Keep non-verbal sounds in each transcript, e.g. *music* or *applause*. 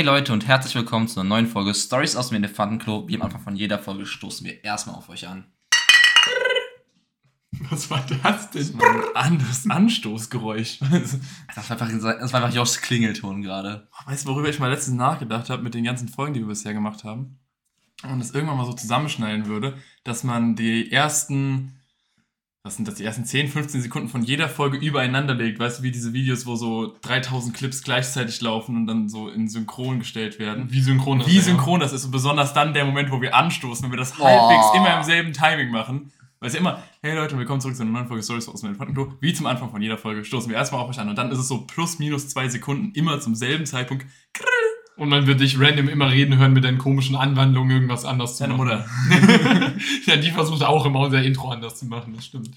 Hey Leute und herzlich willkommen zu einer neuen Folge Stories aus dem Elefantenklo. Wie am Anfang von jeder Folge stoßen wir erstmal auf euch an. Was war das denn? Das war ein anderes Anstoßgeräusch. *laughs* Das war einfach, das war einfach Joshs Klingelton gerade. Weißt du, worüber ich mal letztens nachgedacht habe mit den ganzen Folgen, die wir bisher gemacht haben? Und das irgendwann mal so zusammenschneiden würde, dass man die ersten, was sind das, die ersten 10, 15 Sekunden von jeder Folge übereinander legt. Weißt du, wie diese Videos, wo so 3000 Clips gleichzeitig laufen und dann so in Synchron gestellt werden. Wie synchron das Wie ist, synchron das ist und besonders dann der Moment, wo wir anstoßen, wenn wir das Oh. halbwegs immer im selben Timing machen. Weil es ja immer, hey Leute, willkommen zurück zu einer neuen Folge Stories aus dem Elefantenklo. Wie zum Anfang von jeder Folge stoßen wir erstmal auf euch an und dann ist es so plus minus zwei Sekunden immer zum selben Zeitpunkt. Ja. Und man wird dich random immer reden hören mit deinen komischen Anwandlungen, irgendwas anders zu Deine machen. Mutter. *laughs* ja, die versucht auch immer unser Intro anders zu machen, das stimmt.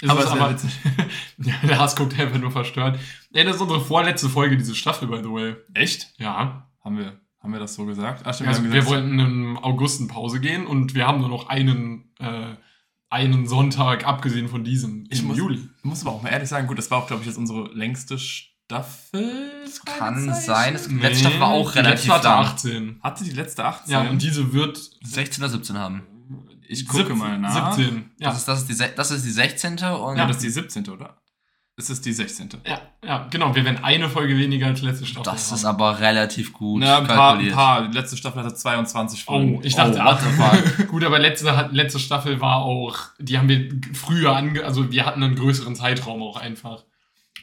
Ist Aber wär witzig. *laughs* ja, der Hass guckt einfach nur verstört. Ey, das ist unsere vorletzte Folge diese Staffel, by the way. Echt? Ja. Haben wir, haben wir das so gesagt? Ach, stimmt, Also wir gesagt- wollten im August in Pause gehen und wir haben nur noch einen, äh, einen Sonntag, abgesehen von diesem, Ich im muss, Juli. muss aber auch mal ehrlich sagen, gut, das war auch, glaube ich, jetzt unsere längste Staffel. Kann sein. Es, die Nee, letzte Staffel war auch relativ letzte hatte lang. 18. Hatte die letzte 18? Ja, und diese wird 16 oder 17 haben. ich gucke mal nach. 17. Ja. Das, ist, das, ist die, das ist die 16. und Ja, das ist die 17. oder? Es ist die 16. Ja, ja, genau. Wir werden eine Folge weniger als letzte Staffel. das haben. ist aber relativ gut Na, ein paar, ein paar. Die letzte Staffel hatte 22 Folgen. Oh, ich dachte, Oh, what fuck? *laughs* gut, aber letzte, letzte Staffel war auch, die haben wir früher ange, also wir hatten einen größeren Zeitraum auch einfach.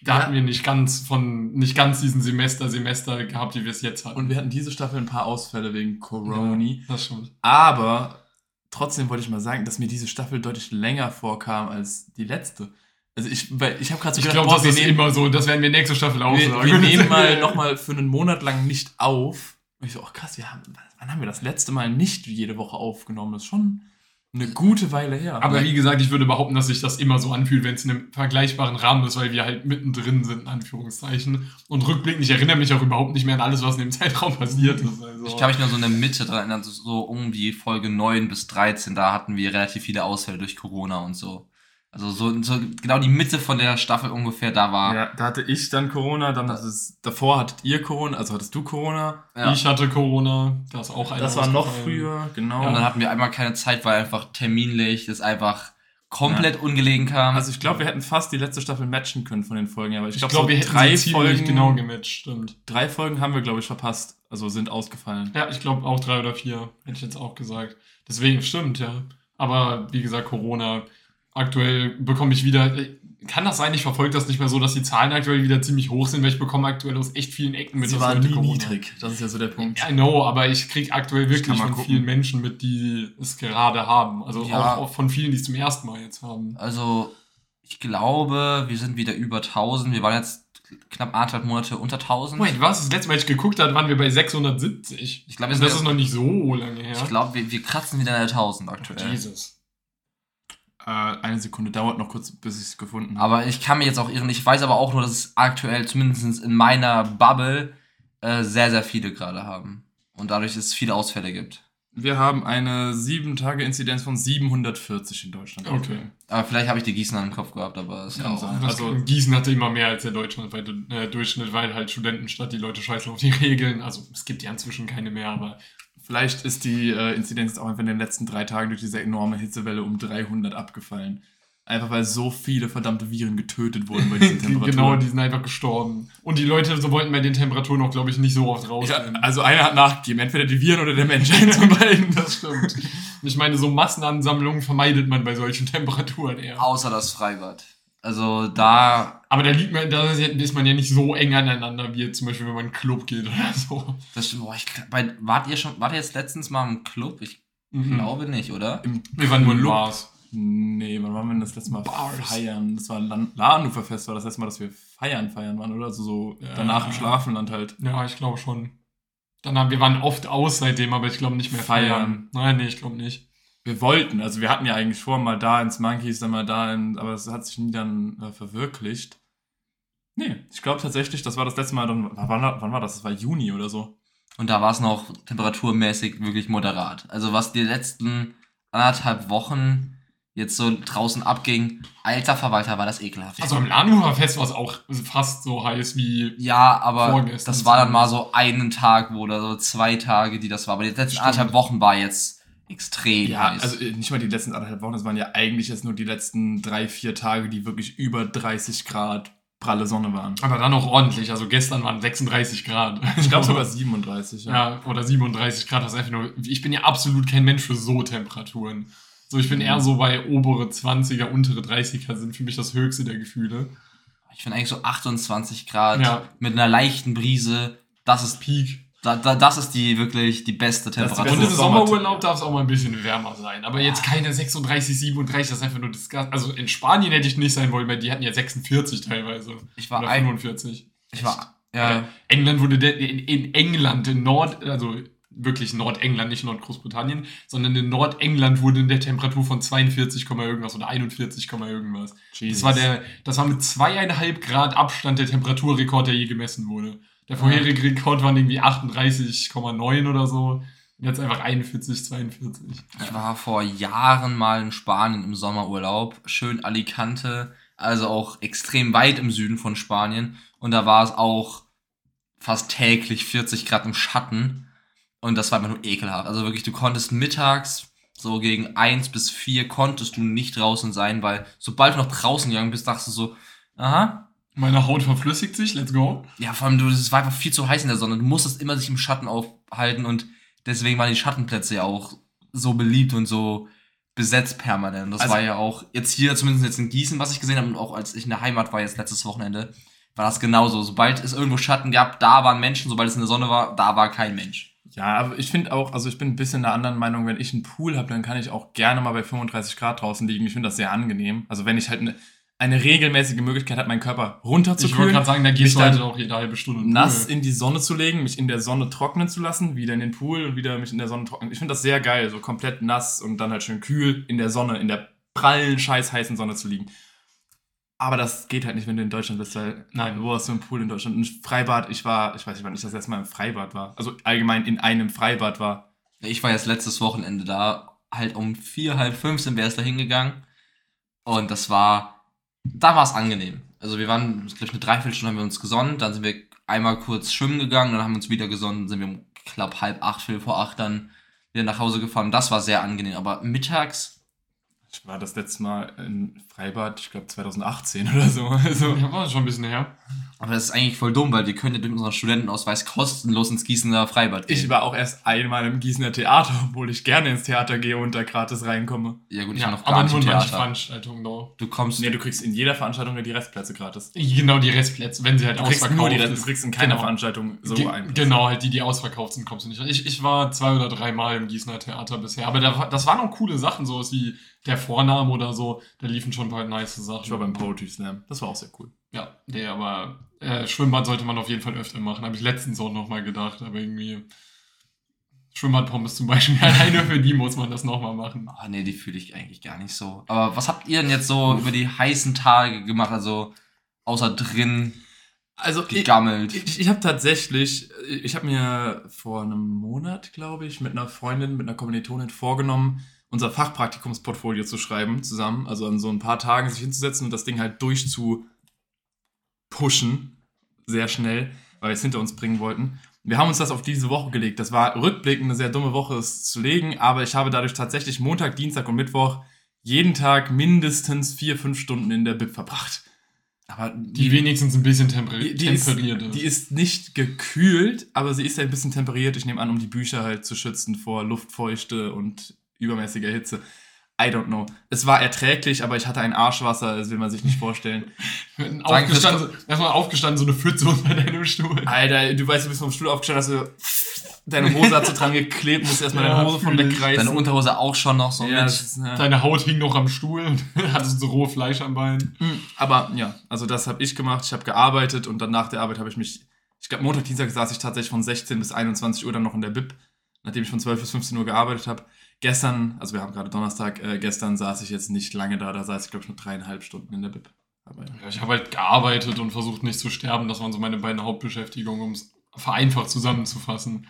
Da Ja. hatten wir nicht ganz von, nicht ganz diesen Semester, Semester gehabt, wie wir es jetzt hatten. Und wir hatten diese Staffel ein paar Ausfälle wegen Coroni. das stimmt. Aber trotzdem wollte ich mal sagen, dass mir diese Staffel deutlich länger vorkam als die letzte. Also ich, weil ich habe gerade so Ich gedacht, glaube, boah, das wir ist nehmen, immer so, das werden wir nächste Staffel auch wir, sagen. wir nehmen *laughs* mal nochmal für einen Monat lang nicht auf. Und ich so, oh krass, wir haben, wann haben wir das letzte Mal nicht jede Woche aufgenommen? Das ist schon eine gute Weile her. Aber wie gesagt, ich würde behaupten, dass sich das immer so anfühlt, wenn es in einem vergleichbaren Rahmen ist, weil wir halt mittendrin sind, in Anführungszeichen. Und rückblickend, ich erinnere mich auch überhaupt nicht mehr an alles, was in dem *laughs* Zeitraum passiert ist. Also. Ich kann mich nur so in der Mitte dran erinnern, so- so um die Folge 9 bis 13, da hatten wir relativ viele Ausfälle durch Corona und so. Also so, so genau die Mitte von der Staffel ungefähr, da war. ja, da hatte ich dann Corona, dann hat es, davor hattet ihr Corona, also hattest du Corona. Ja. Ich hatte Corona, da ist auch einer Das war noch früher, genau. Und dann hatten wir einmal keine Zeit, weil einfach terminlich das einfach komplett ungelegen kam. Also ich glaube, wir hätten fast die letzte Staffel matchen können von den Folgen, aber ich, Ich glaube, glaube, so wir hätten drei Folgen, genau gematcht, stimmt. drei Folgen haben wir, glaube ich, verpasst, also sind ausgefallen. Ja, ich glaube auch drei oder vier, hätte ich jetzt auch gesagt. Deswegen, stimmt, ja. Aber wie gesagt, Corona, aktuell bekomme ich wieder. Kann das sein, ich verfolge das nicht mehr so, dass die Zahlen aktuell wieder ziemlich hoch sind, weil ich bekomme aktuell aus echt vielen Ecken mit, Sie waren nie Corona- niedrig, das ist ja so der Punkt. I know, aber ich kriege aktuell Ich wirklich von gucken. vielen Menschen mit, die es gerade haben. Also Ja. auch, auch von vielen, die es zum ersten Mal jetzt haben. Also, ich glaube, wir sind wieder über 1000. Wir waren jetzt knapp anderthalb Monate unter 1000. Wait, was? Das letzte Mal, als ich geguckt habe, waren wir bei 670. Ich glaube, das ist noch nicht so lange her. Ich glaube, wir, wir kratzen wieder an der 1000 aktuell. Jesus. Äh, eine Sekunde dauert noch kurz, bis ich es gefunden habe. Aber ich kann mich jetzt auch irren. Ich weiß aber auch nur, dass es aktuell, zumindest in meiner Bubble, äh, sehr, sehr viele gerade haben. Und dadurch es viele Ausfälle gibt. Wir haben eine 7-Tage-Inzidenz von 740 in Deutschland. Okay. Aber vielleicht habe ich die Gießener im Kopf gehabt, aber ist ja Kann auch. sein. Das Also- Gießen hatte immer mehr als der deutschlandweite äh, Durchschnitt, weil halt Studentenstadt die Leute scheißen auf die *laughs* Regeln. Also es gibt ja inzwischen keine mehr, aber Vielleicht ist die äh, Inzidenz jetzt auch einfach in den letzten drei Tagen durch diese enorme Hitzewelle um 300 abgefallen. Einfach weil so viele verdammte Viren getötet wurden bei diesen *laughs* Temperaturen. genau, die sind einfach gestorben. Und die Leute so wollten bei den Temperaturen auch, glaube ich, nicht so oft raus. ja, also einer hat nachgegeben, entweder die Viren oder der Mensch, eins von beiden. das stimmt. Ich meine, so Massenansammlungen vermeidet man bei solchen Temperaturen eher. Außer das Freibad. Also da, Aber da liegt man, da ist man ja nicht so eng aneinander, wie jetzt zum Beispiel, wenn man in einen Club geht oder *laughs* so. das stimmt, boah, ich, bei, wart ihr schon, wart ihr jetzt letztens mal im Club? Ich Mhm. glaube nicht, oder? Im Wir waren nur in. Bars. Nee, wann waren wir denn das letzte Mal Bars. feiern? Das war Lan- Ladenhufer Fest, war das letzte Mal, dass wir feiern feiern waren, oder? Also so Ja. danach im Schlafenland halt. Ja, ich glaube schon. Dann haben, wir waren oft aus seitdem, aber ich glaube nicht mehr Feiern. feiern. Nein, nee, ich glaube nicht. Wir wollten, also wir hatten ja eigentlich vor, mal da ins Monkeys, dann mal da in, aber es hat sich nie dann äh, verwirklicht. Nee, ich glaube tatsächlich, das war das letzte Mal, dann, wann, wann war das? Das war Juni oder so. Und da war es noch temperaturmäßig wirklich moderat. Also was die letzten anderthalb Wochen jetzt so draußen abging. Alter Verwalter, war das ekelhaft. Also am Ladenhufer Fest war es auch fast so heiß wie. ja, aber vorgestern das war dann mal so einen Tag wo oder so zwei Tage, die das war. Aber die letzten Stimmt. anderthalb Wochen war jetzt extrem Ja, heiß. also äh, nicht mal die letzten anderthalb Wochen, das waren ja eigentlich jetzt nur die letzten drei, vier Tage, die wirklich über 30 Grad pralle Sonne waren. Aber dann auch ordentlich. Also gestern waren 36 Grad. Ich glaube sogar *laughs* 37, ja. Ja, oder 37 Grad, das ist einfach nur. Ich bin ja absolut kein Mensch für so Temperaturen. So, ich bin eher so bei obere 20er, untere 30er sind für mich das höchste der Gefühle. ich finde eigentlich so 28 Grad Ja. mit einer leichten Brise, das ist Peak. Da, da, das ist die wirklich die beste Temperatur. beste Und im Sommer- Sommerurlaub darf es auch mal ein bisschen wärmer sein. Aber jetzt keine 36, 37, das ist einfach nur disgust. Also in Spanien hätte ich nicht sein wollen, weil die hatten ja 46 teilweise. Ich war Oder ein, 45. ich war ja, England wurde der, in, in England, in Nord, also wirklich Nordengland, nicht Nordgroßbritannien, sondern in Nordengland wurde in der Temperatur von 42, Komma irgendwas oder 41, Komma irgendwas. Das Jesus. war der, das war mit zweieinhalb Grad Abstand der Temperaturrekord, der je gemessen wurde. Der vorherige Rekord waren irgendwie 38,9 oder so. Jetzt einfach 41, 42. Ich war vor Jahren mal in Spanien im Sommerurlaub, schön Alicante, also auch extrem weit im Süden von Spanien. Und da war es auch fast täglich 40 Grad im Schatten. Und das war einfach nur ekelhaft. Also wirklich, du konntest mittags so gegen 1 bis 4 konntest du nicht draußen sein, weil sobald du noch draußen gegangen bist, dachtest du so, aha, Meine Haut verflüssigt sich, let's go. ja, vor allem, du, es war einfach viel zu heiß in der Sonne. Du musstest immer sich im Schatten aufhalten und deswegen waren die Schattenplätze ja auch so beliebt und so besetzt permanent. Das Also- war ja auch jetzt hier, zumindest jetzt in Gießen, was ich gesehen habe und auch als ich in der Heimat war jetzt letztes Wochenende, war das genauso. Sobald es irgendwo Schatten gab, da waren Menschen, sobald es in der Sonne war, da war kein Mensch. Ja, aber ich finde auch, also ich bin ein bisschen der anderen Meinung, wenn ich einen Pool habe, dann kann ich auch gerne mal bei 35 Grad draußen liegen. Ich finde das sehr angenehm. Also wenn ich halt eine, eine regelmäßige Möglichkeit habe, meinen Körper Ich wollte runterzukühlen, gerade sagen, da gehst du halt auch jede halbe Stunde in nass in die Sonne zu legen, mich in der Sonne trocknen zu lassen, wieder in den Pool und wieder mich in der Sonne trocknen. Ich finde das sehr geil, so komplett nass und dann halt schön kühl in der Sonne, in der prallen, scheiß heißen Sonne zu liegen. Aber das geht halt nicht, wenn du in Deutschland bist, weil Nein. wo hast du einen Pool in Deutschland? Ein Freibad, ich war, ich weiß nicht, wann ich das erste Mal im Freibad war. Also allgemein in einem Freibad war. Ich war jetzt letztes Wochenende da, halt um vier, halb fünf sind wir erst da hingegangen und das war, da war es angenehm. Also wir waren, ich glaube, eine Dreiviertelstunde haben wir uns gesonnen, dann sind wir einmal kurz schwimmen gegangen, dann haben wir uns wieder gesonnen, sind wir um knapp halb acht, viertel vor acht dann wieder nach Hause gefahren. Das war sehr angenehm, aber mittags, Ich war das letzte Mal im Freibad, ich glaube 2018 oder so. *laughs* Also, Ja, war schon ein bisschen her. aber das ist eigentlich voll dumm, weil wir können ja durch unseren Studentenausweis kostenlos ins Gießener Freibad gehen. ich war auch erst einmal im Gießener Theater, obwohl ich gerne ins Theater gehe und da gratis reinkomme. ja gut, ich Ja, noch gar aber nicht nur in Theater. Veranstaltungen da. Du kommst, Nee, du kriegst in jeder Veranstaltung ja die Restplätze gratis. Genau, die Restplätze, wenn sie halt Du kriegst ausverkauft nur die Rest, du kriegst in keiner Genau. Veranstaltung so Ge ein. Genau, halt die, die ausverkauft sind, kommst du nicht rein. Ich, ich war zwei oder drei Mal im Gießener Theater bisher, aber da, das waren auch coole Sachen, sowas wie der Vorname oder so. Da liefen schon ein paar nice Sachen. Ich war beim Poetry Slam. Das war auch sehr cool. Ja, nee, aber äh, Schwimmbad sollte man auf jeden Fall öfter machen. Habe ich letztens auch nochmal gedacht, aber irgendwie. Schwimmbadpommes zum Beispiel, *laughs* alleine für die muss man das nochmal machen. Ah, nee, die fühle ich eigentlich gar nicht so. Aber was habt ihr denn jetzt so über die heißen Tage gemacht? Also, außer drin Also ich, gegammelt. ich, ich habe tatsächlich, ich habe mir vor einem Monat, glaube ich, mit einer Freundin, mit einer Kommilitonin vorgenommen, unser Fachpraktikumsportfolio zu schreiben zusammen. Also an so ein paar Tagen sich hinzusetzen und das Ding halt durchzupushen. Sehr schnell, weil wir es hinter uns bringen wollten. Wir haben uns das auf diese Woche gelegt. Das war rückblickend eine sehr dumme Woche, es zu legen, aber ich habe dadurch tatsächlich Montag, Dienstag und Mittwoch jeden Tag mindestens vier, fünf Stunden in der Bib verbracht. Aber Die wenigstens ein bisschen temper Die, die, ist, temperiert die ist nicht gekühlt, aber sie ist ein bisschen temperiert. Ich nehme an, um die Bücher halt zu schützen vor Luftfeuchte und übermäßiger Hitze. I don't know. Es war erträglich, aber ich hatte ein Arschwasser, das will man sich nicht vorstellen. *laughs* aufgestanden, erstmal aufgestanden, so eine Pfütze unter deinem Stuhl. Alter, du weißt, du bist vom Stuhl aufgestanden, hast du deine Hose hat so dran geklebt, musst erstmal Ja, deine Hose von wegreißen. deine Unterhose auch schon noch so ja, ist, ja. Deine Haut hing noch am Stuhl und *laughs* hattest so rohe Fleisch am Bein. Hm, Aber ja, also das habe ich gemacht. Ich habe gearbeitet und dann nach der Arbeit habe ich mich, ich glaube Montag, Dienstag saß ich tatsächlich von 16 bis 21 Uhr dann noch in der Bib, nachdem ich von 12 bis 15 Uhr gearbeitet habe. Gestern, also wir haben gerade Donnerstag, äh, gestern saß ich jetzt nicht lange da, da saß ich glaube ich nur dreieinhalb Stunden in der Bib. Aber ja. Ja, ich habe halt gearbeitet und versucht nicht zu sterben. Das waren so meine beiden Hauptbeschäftigungen, um es vereinfacht zusammenzufassen.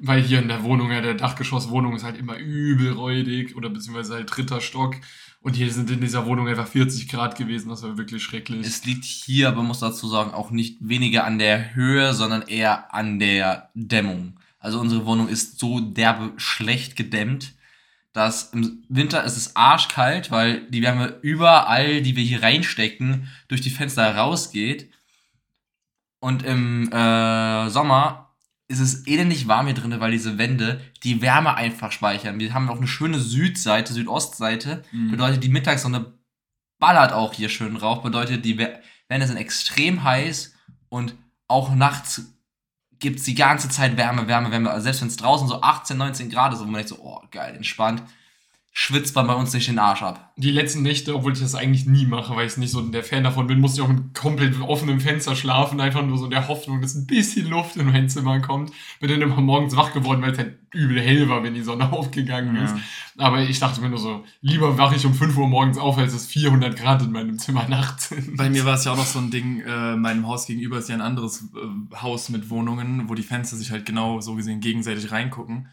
Weil hier in der Wohnung, ja, der Dachgeschosswohnung ist halt immer übel räudig oder beziehungsweise halt dritter Stock. Und hier sind in dieser Wohnung einfach 40 Grad gewesen, das war wirklich schrecklich. Es liegt hier, aber man muss dazu sagen, auch nicht weniger an der Höhe, sondern eher an der Dämmung. Also unsere Wohnung ist so derbe schlecht gedämmt, dass im Winter ist es arschkalt, weil die Wärme überall, die wir hier reinstecken, durch die Fenster rausgeht. Und im äh, Sommer ist es elendig warm hier drin, weil diese Wände die Wärme einfach speichern. Wir haben auch eine schöne Südseite, Südostseite. Mhm. Bedeutet, die Mittagssonne ballert auch hier schön rauf. Bedeutet, die Wä- Wände sind extrem heiß und auch nachts gibt es die ganze Zeit Wärme, Wärme, Wärme. Also selbst wenn es draußen so 18, 19 Grad ist, wo man denkt so, oh geil, entspannt, schwitzt man bei uns nicht den Arsch ab. Die letzten Nächte, obwohl ich das eigentlich nie mache, weil ich nicht so der Fan davon bin, musste ich auch mit komplett offenem Fenster schlafen, einfach nur so in der Hoffnung, dass ein bisschen Luft in mein Zimmer kommt. Bin dann immer morgens wach geworden, weil es halt übel hell war, wenn die Sonne *laughs* aufgegangen ist. Ja. Aber ich dachte mir nur so, lieber wache ich um 5 Uhr morgens auf, als es 400 Grad in meinem Zimmer nachts sind. Bei mir war es ja auch noch so ein Ding, äh, meinem Haus gegenüber ist ja ein anderes äh, Haus mit Wohnungen, wo die Fenster sich halt genau so gesehen gegenseitig reingucken.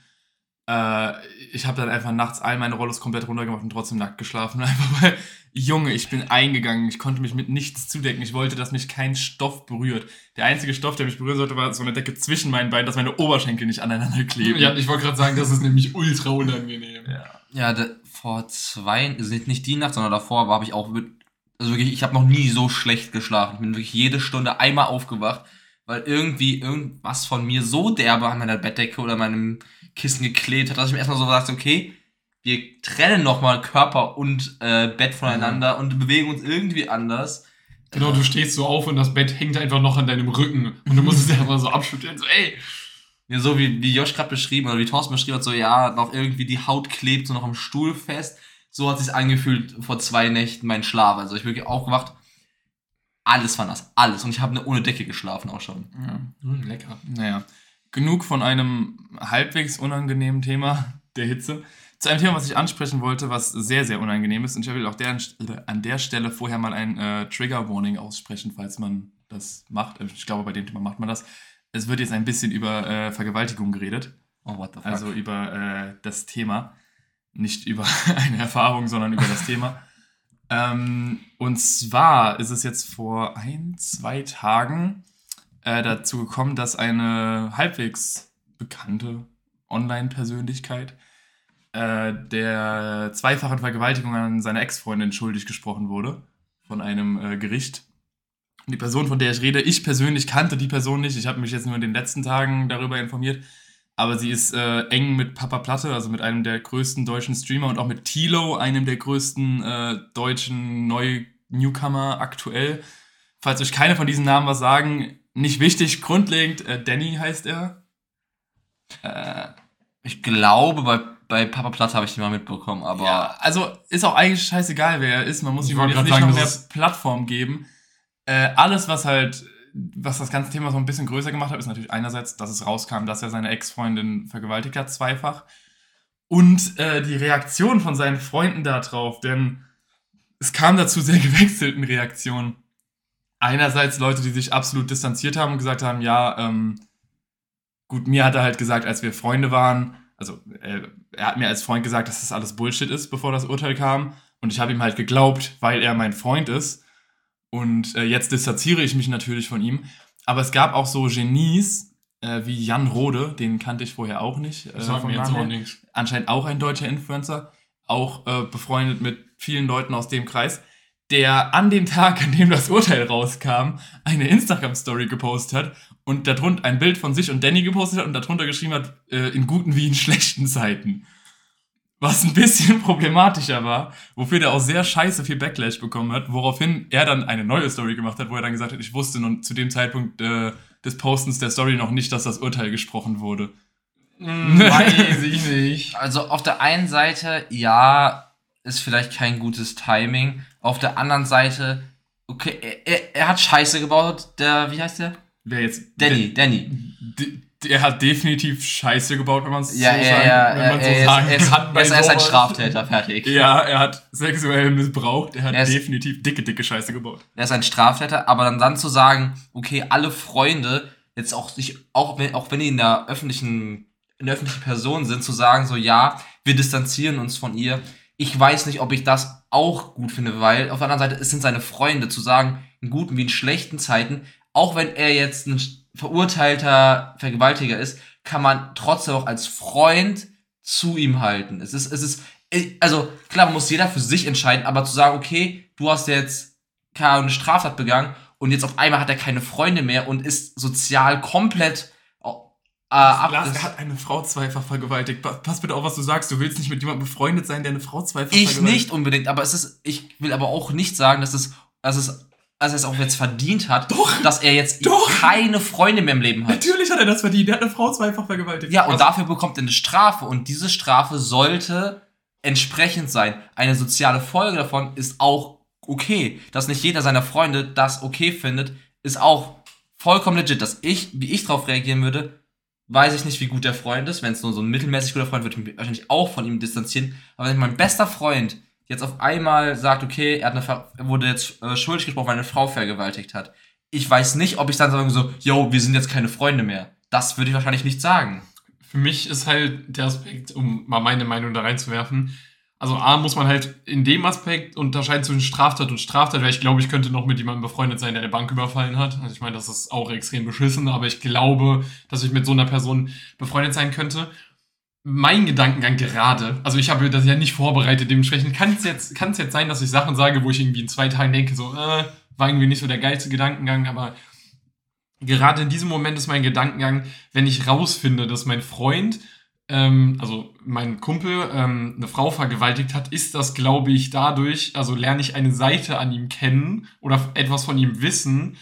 Äh, ich habe dann einfach nachts all meine Rollos komplett runtergemacht und trotzdem nackt geschlafen. *laughs* Einfach weil, Junge, ich bin eingegangen. Ich konnte mich mit nichts zudecken. Ich wollte, dass mich kein Stoff berührt. Der einzige Stoff, der mich berühren sollte, war so eine Decke zwischen meinen Beinen, dass meine Oberschenkel nicht aneinander kleben. Ja, ich wollte gerade sagen, das ist nämlich ultra unangenehm. Ja. Ja, da, vor zwei, also nicht- nicht die Nacht, sondern davor habe ich auch, mit, also wirklich, ich habe noch nie so schlecht geschlafen. Ich bin wirklich jede Stunde einmal aufgewacht, weil irgendwie irgendwas von mir so derbe an meiner Bettdecke oder meinem Kissen geklebt hat, dass ich mir erstmal so sagte, okay, wir trennen nochmal Körper und äh, Bett voneinander und bewegen uns irgendwie anders. Genau, du stehst so auf und das Bett hängt einfach noch an deinem Rücken und du musst es einfach so abschütteln. So, ey, Ja, so wie, wie Josh gerade beschrieben oder wie Thorsten beschrieben hat, so ja, noch irgendwie die Haut klebt so noch am Stuhl fest. So hat sich angefühlt vor zwei Nächten mein Schlaf. Also ich bin wirklich aufgewacht, alles war nass, alles. Und ich habe ne, ohne Decke geschlafen auch schon. Ja. hm, lecker. Naja, genug von einem halbwegs unangenehmen Thema *laughs* der Hitze. Zu einem Thema, was ich ansprechen wollte, was sehr, sehr unangenehm ist. Und ich will auch der, an der Stelle vorher mal ein äh, Trigger-Warning aussprechen, falls man das macht. Ich glaube, bei dem Thema macht man das. Es wird jetzt ein bisschen über äh, Vergewaltigung geredet. Oh, what the fuck. Also über äh, das Thema. Nicht über *laughs* eine Erfahrung, sondern über das Thema. Ähm, und zwar ist es jetzt vor ein, zwei Tagen äh, dazu gekommen, dass eine halbwegs bekannte Online-Persönlichkeit äh, der zweifachen Vergewaltigung an seine Ex-Freundin schuldig gesprochen wurde von einem äh, Gericht. Die Person, von der ich rede, ich persönlich kannte die Person nicht. Ich habe mich jetzt nur in den letzten Tagen darüber informiert. Aber sie ist äh, eng mit Papa Platte, also mit einem der größten deutschen Streamer und auch mit Tilo, einem der größten äh, deutschen Neu-Newcomer aktuell. Falls euch keine von diesen Namen was sagen, nicht wichtig, grundlegend, äh, Danny heißt er. Äh, ich glaube, bei, bei Papa Platte habe ich die mal mitbekommen, aber ja, also ist auch eigentlich scheißegal, wer er ist. Man muss ihm jetzt nicht sagen, noch mehr Plattform geben. Äh, alles, was halt, was das ganze Thema so ein bisschen größer gemacht hat, ist natürlich einerseits, dass es rauskam, dass er seine Ex-Freundin vergewaltigt hat, zweifach. Und äh, die Reaktion von seinen Freunden darauf, denn es kam dazu sehr *laughs* gewechselten Reaktionen. Einerseits Leute, die sich absolut distanziert haben und gesagt haben, ja, ähm, gut, mir hat er halt gesagt, als wir Freunde waren, also äh, er hat mir als Freund gesagt, dass das alles Bullshit ist, bevor das Urteil kam. Und ich habe ihm halt geglaubt, weil er mein Freund ist. Und äh, jetzt distanziere ich mich natürlich von ihm. Aber es gab auch so Genies, äh, wie Jan Rode, den kannte ich vorher auch nicht. Äh, vom mir jetzt auch nichts. Anscheinend auch ein deutscher Influencer, auch äh, befreundet mit vielen Leuten aus dem Kreis, der an dem Tag, an dem das Urteil rauskam, eine Instagram-Story gepostet hat und darunter ein Bild von sich und Danny gepostet hat und darunter geschrieben hat, äh, in guten wie in schlechten Zeiten. Was ein bisschen *laughs* problematischer war, wofür der auch sehr scheiße viel Backlash bekommen hat, woraufhin er dann eine neue Story gemacht hat, wo er dann gesagt hat, ich wusste nun zu dem Zeitpunkt äh, des Postens der Story noch nicht, dass das Urteil gesprochen wurde. Hm, *laughs* weiß ich nicht. Also auf der einen Seite, ja, ist vielleicht kein gutes Timing. Auf der anderen Seite, okay, er, er, hat Scheiße gebaut, der, wie heißt der? Wer jetzt? Danny, Danny. D- Der hat definitiv Scheiße gebaut, wenn man es Ja, so ja, sagen, ja, wenn man er, so er, sagen er, ist, kann. er, ist, er ist ein. Straftäter, fertig. Ja, er hat sexuell missbraucht. Er hat Er ist- definitiv dicke, dicke Scheiße gebaut. Er ist ein Straftäter, aber dann, dann zu sagen, okay, alle Freunde, jetzt auch sich, auch wenn, auch wenn die in der öffentlichen eine öffentliche Person sind, zu sagen, so ja, wir distanzieren uns von ihr. Ich weiß nicht, ob ich das auch gut finde, weil auf der anderen Seite, es sind seine Freunde, zu sagen, in guten wie in schlechten Zeiten, auch wenn er jetzt ein verurteilter Vergewaltiger ist, kann man trotzdem auch als Freund zu ihm halten. Es ist, es ist, also klar, muss jeder für sich entscheiden, aber zu sagen, okay, du hast jetzt keine Straftat begangen und jetzt auf einmal hat er keine Freunde mehr und ist sozial komplett äh, ab. Lars, er hat eine Frau zweifach vergewaltigt. Pass bitte auf, was du sagst. Du willst nicht mit jemandem befreundet sein, der eine Frau zweifach ich vergewaltigt. Ich nicht unbedingt, aber es ist, ich will aber auch nicht sagen, dass es, dass es also es auch jetzt verdient hat, doch, dass er jetzt doch. keine Freunde mehr im Leben hat. Natürlich hat er das verdient. Er hat eine Frau zweifach vergewaltigt. Ja, und also, dafür bekommt er eine Strafe. Und diese Strafe sollte entsprechend sein. Eine soziale Folge davon ist auch okay. Dass nicht jeder seiner Freunde das okay findet, ist auch vollkommen legit. Dass ich, wie ich darauf reagieren würde, weiß ich nicht, wie gut der Freund ist. Wenn es nur so ein mittelmäßig guter Freund wird, würde ich mich wahrscheinlich auch von ihm distanzieren. Aber wenn mein bester Freund jetzt auf einmal sagt, okay, er, hat eine, er wurde jetzt äh, schuldig gesprochen, weil er eine Frau vergewaltigt hat. Ich weiß nicht, ob ich dann sage so, yo, wir sind jetzt keine Freunde mehr. Das würde ich wahrscheinlich nicht sagen. Für mich ist halt der Aspekt, um mal meine Meinung da reinzuwerfen, also A muss man halt in dem Aspekt unterscheiden zwischen Straftat und Straftat, weil ich glaube, ich könnte noch mit jemandem befreundet sein, der eine Bank überfallen hat. Also ich meine, das ist auch extrem beschissen, aber ich glaube, dass ich mit so einer Person befreundet sein könnte mein Gedankengang gerade, also ich habe das ja nicht vorbereitet, dementsprechend kann es jetzt, kann es jetzt sein, dass ich Sachen sage, wo ich irgendwie in zwei Tagen denke, so, äh, war irgendwie nicht so der geilste Gedankengang, aber gerade in diesem Moment ist mein Gedankengang, wenn ich rausfinde, dass mein Freund, ähm, also mein Kumpel, ähm, eine Frau vergewaltigt hat, ist das, glaube ich, dadurch, also lerne ich eine Seite an ihm kennen oder etwas von ihm wissen,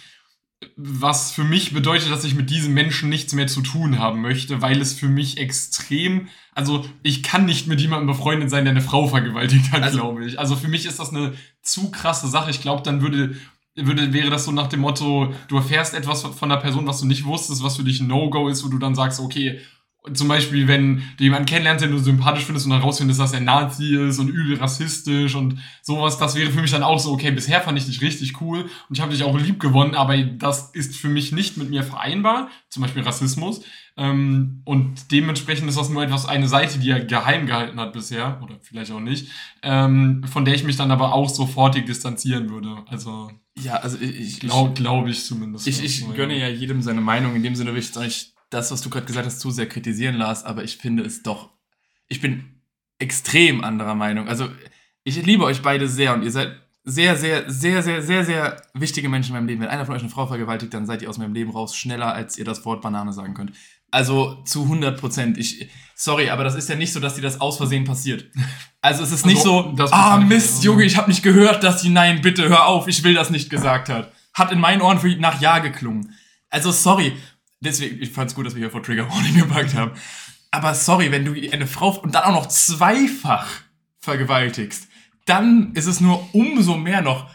was für mich bedeutet, dass ich mit diesem Menschen nichts mehr zu tun haben möchte, weil es für mich extrem, also ich kann nicht mit jemandem befreundet sein, der eine Frau vergewaltigt hat, also, glaube ich. Also für mich ist das eine zu krasse Sache. Ich glaube, dann würde, würde, wäre das so nach dem Motto, du erfährst etwas von einer Person, was du nicht wusstest, was für dich ein No-Go ist, wo du dann sagst, okay, zum Beispiel, wenn du jemanden kennenlernst, den du sympathisch findest und dann rausfindest, dass er Nazi ist und übel rassistisch und sowas, das wäre für mich dann auch so, okay, bisher fand ich dich richtig cool und ich habe dich auch lieb gewonnen, aber das ist für mich nicht mit mir vereinbar, zum Beispiel Rassismus. Ähm, und dementsprechend ist das nur etwas, eine Seite, die er geheim gehalten hat bisher, oder vielleicht auch nicht, ähm, von der ich mich dann aber auch sofortig distanzieren würde. Also. Ja, also ich, ich glaube glaub ich zumindest. Ich, ich gönne ja jedem seine Meinung. In dem Sinne will ich jetzt eigentlich das, was du gerade gesagt hast, zu sehr kritisieren, Lars, aber ich finde es doch, ich bin extrem anderer Meinung. Also, ich liebe euch beide sehr und ihr seid sehr, sehr, sehr, sehr, sehr, sehr wichtige Menschen in meinem Leben. Wenn einer von euch eine Frau vergewaltigt, dann seid ihr aus meinem Leben raus schneller, als ihr das Wort Banane sagen könnt. Also zu 100 Prozent. Ich, sorry, aber das ist ja nicht so, dass dir das aus Versehen passiert. Also es ist also, nicht so, ah Mist, Junge, ich habe nicht gehört, dass sie nein, bitte hör auf, ich will das nicht gesagt hat. Hat in meinen Ohren für, nach Ja geklungen. Also sorry, deswegen, ich fand es gut, dass wir hier vor Trigger Warning *laughs* gepackt haben. Aber sorry, wenn du eine Frau und dann auch noch zweifach vergewaltigst, dann ist es nur umso mehr noch,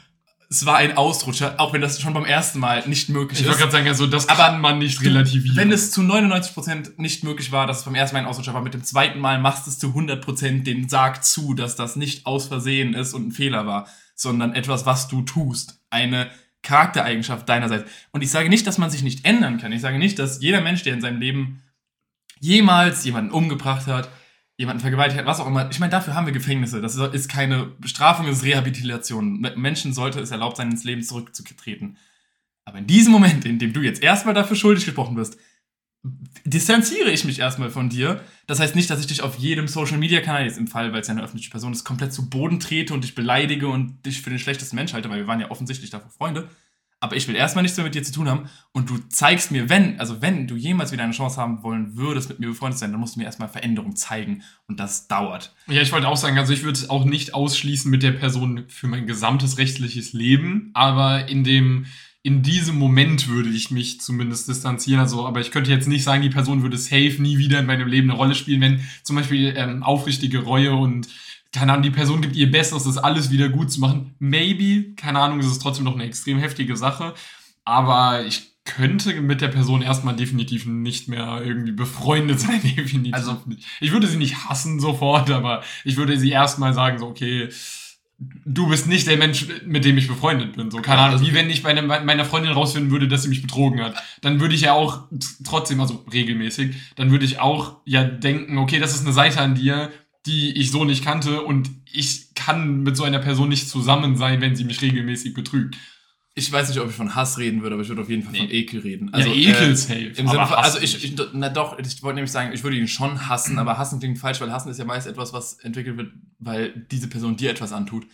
es war ein Ausrutscher, auch wenn das schon beim ersten Mal nicht möglich ich ist. Ich wollte gerade sagen, also das Aber kann man nicht relativieren. Wenn es zu 99% nicht möglich war, dass es beim ersten Mal ein Ausrutscher war, mit dem zweiten Mal machst du es zu 100% den Sarg zu, dass das nicht aus Versehen ist und ein Fehler war, sondern etwas, was du tust. Eine Charaktereigenschaft deinerseits. Und ich sage nicht, dass man sich nicht ändern kann. Ich sage nicht, dass jeder Mensch, der in seinem Leben jemals jemanden umgebracht hat, jemanden vergewaltigt hat, was auch immer. Ich meine, dafür haben wir Gefängnisse. Das ist keine Bestrafung, das ist Rehabilitation. Menschen sollte es erlaubt sein, ins Leben zurückzutreten. Aber in diesem Moment, in dem du jetzt erstmal dafür schuldig gesprochen wirst, distanziere ich mich erstmal von dir. Das heißt nicht, dass ich dich auf jedem Social Media Kanal, jetzt im Fall, weil es ja eine öffentliche Person ist, komplett zu Boden trete und dich beleidige und dich für den schlechtesten Mensch halte, weil wir waren ja offensichtlich dafür Freunde. Aber ich will erstmal nichts mehr mit dir zu tun haben und du zeigst mir, wenn, also wenn du jemals wieder eine Chance haben wollen würdest, mit mir befreundet zu sein, dann musst du mir erstmal Veränderung zeigen und das dauert. Ja, ich wollte auch sagen, also ich würde es auch nicht ausschließen mit der Person für mein gesamtes rechtliches Leben, aber in dem in diesem Moment würde ich mich zumindest distanzieren. Also, aber ich könnte jetzt nicht sagen, die Person würde safe nie wieder in meinem Leben eine Rolle spielen, wenn zum Beispiel ähm, aufrichtige Reue und keine Ahnung, die Person gibt ihr Bestes, das alles wieder gut zu machen. Maybe, keine Ahnung, es ist trotzdem noch eine extrem heftige Sache. Aber ich könnte mit der Person erstmal definitiv nicht mehr irgendwie befreundet sein, *laughs* definitiv also, nicht. Ich würde sie nicht hassen sofort, aber ich würde sie erstmal sagen, so, okay, du bist nicht der Mensch, mit dem ich befreundet bin. So, keine Ahnung, also- wie wenn ich bei meiner Freundin rausfinden würde, dass sie mich betrogen hat. Dann würde ich ja auch trotzdem, also regelmäßig, dann würde ich auch ja denken, okay, das ist eine Seite an dir, die ich so nicht kannte und ich kann mit so einer Person nicht zusammen sein, wenn sie mich regelmäßig betrügt. Ich weiß nicht, ob ich von Hass reden würde, aber ich würde auf jeden Fall von Nee. Ekel reden. ja, Ekel safe. Äh, Im aber Sinne von, also ich, ich, na doch, ich wollte nämlich sagen, ich würde ihn schon hassen, aber hassen klingt falsch, weil hassen ist ja meist etwas, was entwickelt wird, weil diese Person dir etwas antut.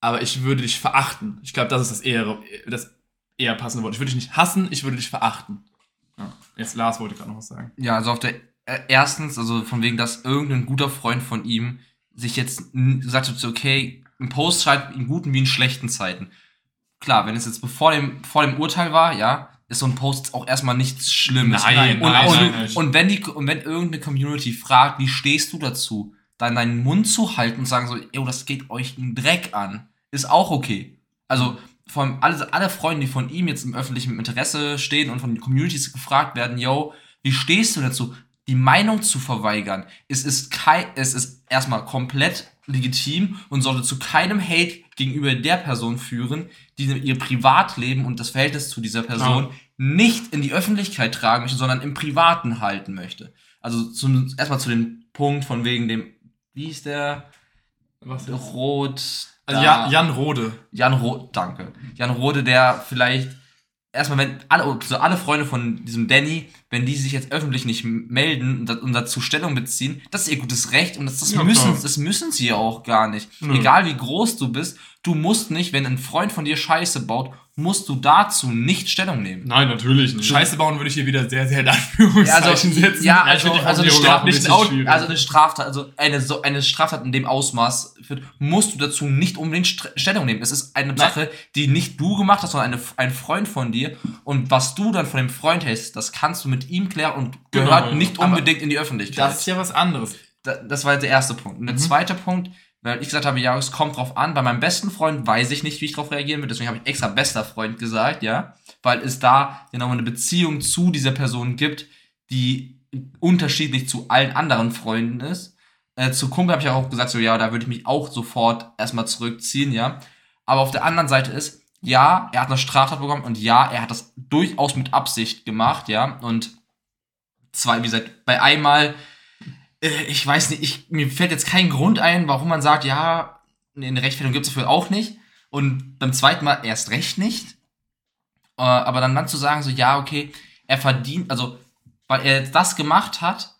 Aber ich würde dich verachten. Ich glaube, das ist das eher, das eher passende Wort. Ich würde dich nicht hassen, ich würde dich verachten. Ja. Jetzt Lars wollte gerade noch was sagen. Ja, also auf der äh, erstens, also von wegen, dass irgendein guter Freund von ihm sich jetzt so, okay, ein Post schreibt in guten wie in schlechten Zeiten. Klar, wenn es jetzt bevor dem, vor dem Urteil war, ja, ist so ein Post auch erstmal nichts Schlimmes. Nein, und, nein, und, nein, nein. und wenn die und wenn irgendeine Community fragt, wie stehst du dazu, dann deinen Mund zu halten und sagen so, yo, das geht euch einen Dreck an, ist auch okay. Also vor allem alle, alle Freunde, die von ihm jetzt im öffentlichen Interesse stehen und von den Communities gefragt werden, yo, wie stehst du dazu? Die Meinung zu verweigern, es ist kein, es ist erstmal komplett legitim und sollte zu keinem Hate gegenüber der Person führen, die ihr Privatleben und das Verhältnis zu dieser Person Ja. nicht in die Öffentlichkeit tragen möchte, sondern im Privaten halten möchte. Also zum, erstmal zu dem Punkt von wegen dem, wie hieß der? Was? Rot. Also Jan, Jan Rode. Jan Rode, danke. Jan Rode, der vielleicht erstmal, wenn alle, so alle Freunde von diesem Danny, wenn die sich jetzt öffentlich nicht melden und, da- und dazu Stellung beziehen, das ist ihr gutes Recht und das, das, Ja, müssen, klar. das müssen sie ja auch gar nicht. Nö. Egal wie groß du bist, du musst nicht, wenn ein Freund von dir Scheiße baut, musst du dazu nicht Stellung nehmen. Nein, natürlich nicht. Scheiße bauen würde ich hier wieder sehr, sehr in Anführungszeichen setzen. ja, Ja, also, find die also, eine Formulierung Straf, auch ein also eine Straftat, also eine, so, eine Straftat in dem Ausmaß führt, musst du dazu nicht unbedingt St Stellung nehmen. Es ist eine Sache, die nicht du gemacht hast, sondern eine, ein Freund von dir. Und was du dann von dem Freund hältst, das kannst du mit ihm klären und Genau, gehört ja. nicht unbedingt in die Öffentlichkeit. Das ist ja was anderes. Da- das war der erste Punkt. Und der zweite Punkt, weil ich gesagt habe, ja, es kommt drauf an. Bei meinem besten Freund weiß ich nicht, wie ich darauf reagieren will. Deswegen habe ich extra bester Freund gesagt, ja. Weil es da genau eine Beziehung zu dieser Person gibt, die unterschiedlich zu allen anderen Freunden ist. Äh, zu Kumpel habe ich auch gesagt, so, ja, da würde ich mich auch sofort erstmal zurückziehen, ja. Aber auf der anderen Seite ist, ja, er hat eine Straftat bekommen und ja, er hat das durchaus mit Absicht gemacht, ja. Und zwei, wie gesagt, bei einmal äh, ich weiß nicht, ich, mir fällt jetzt kein Grund ein, warum man sagt, ja, eine Rechtfertigung gibt es dafür auch nicht. Und beim zweiten Mal erst recht nicht. Äh, aber dann, dann zu sagen, so, ja, okay, er verdient, also, weil er das gemacht hat,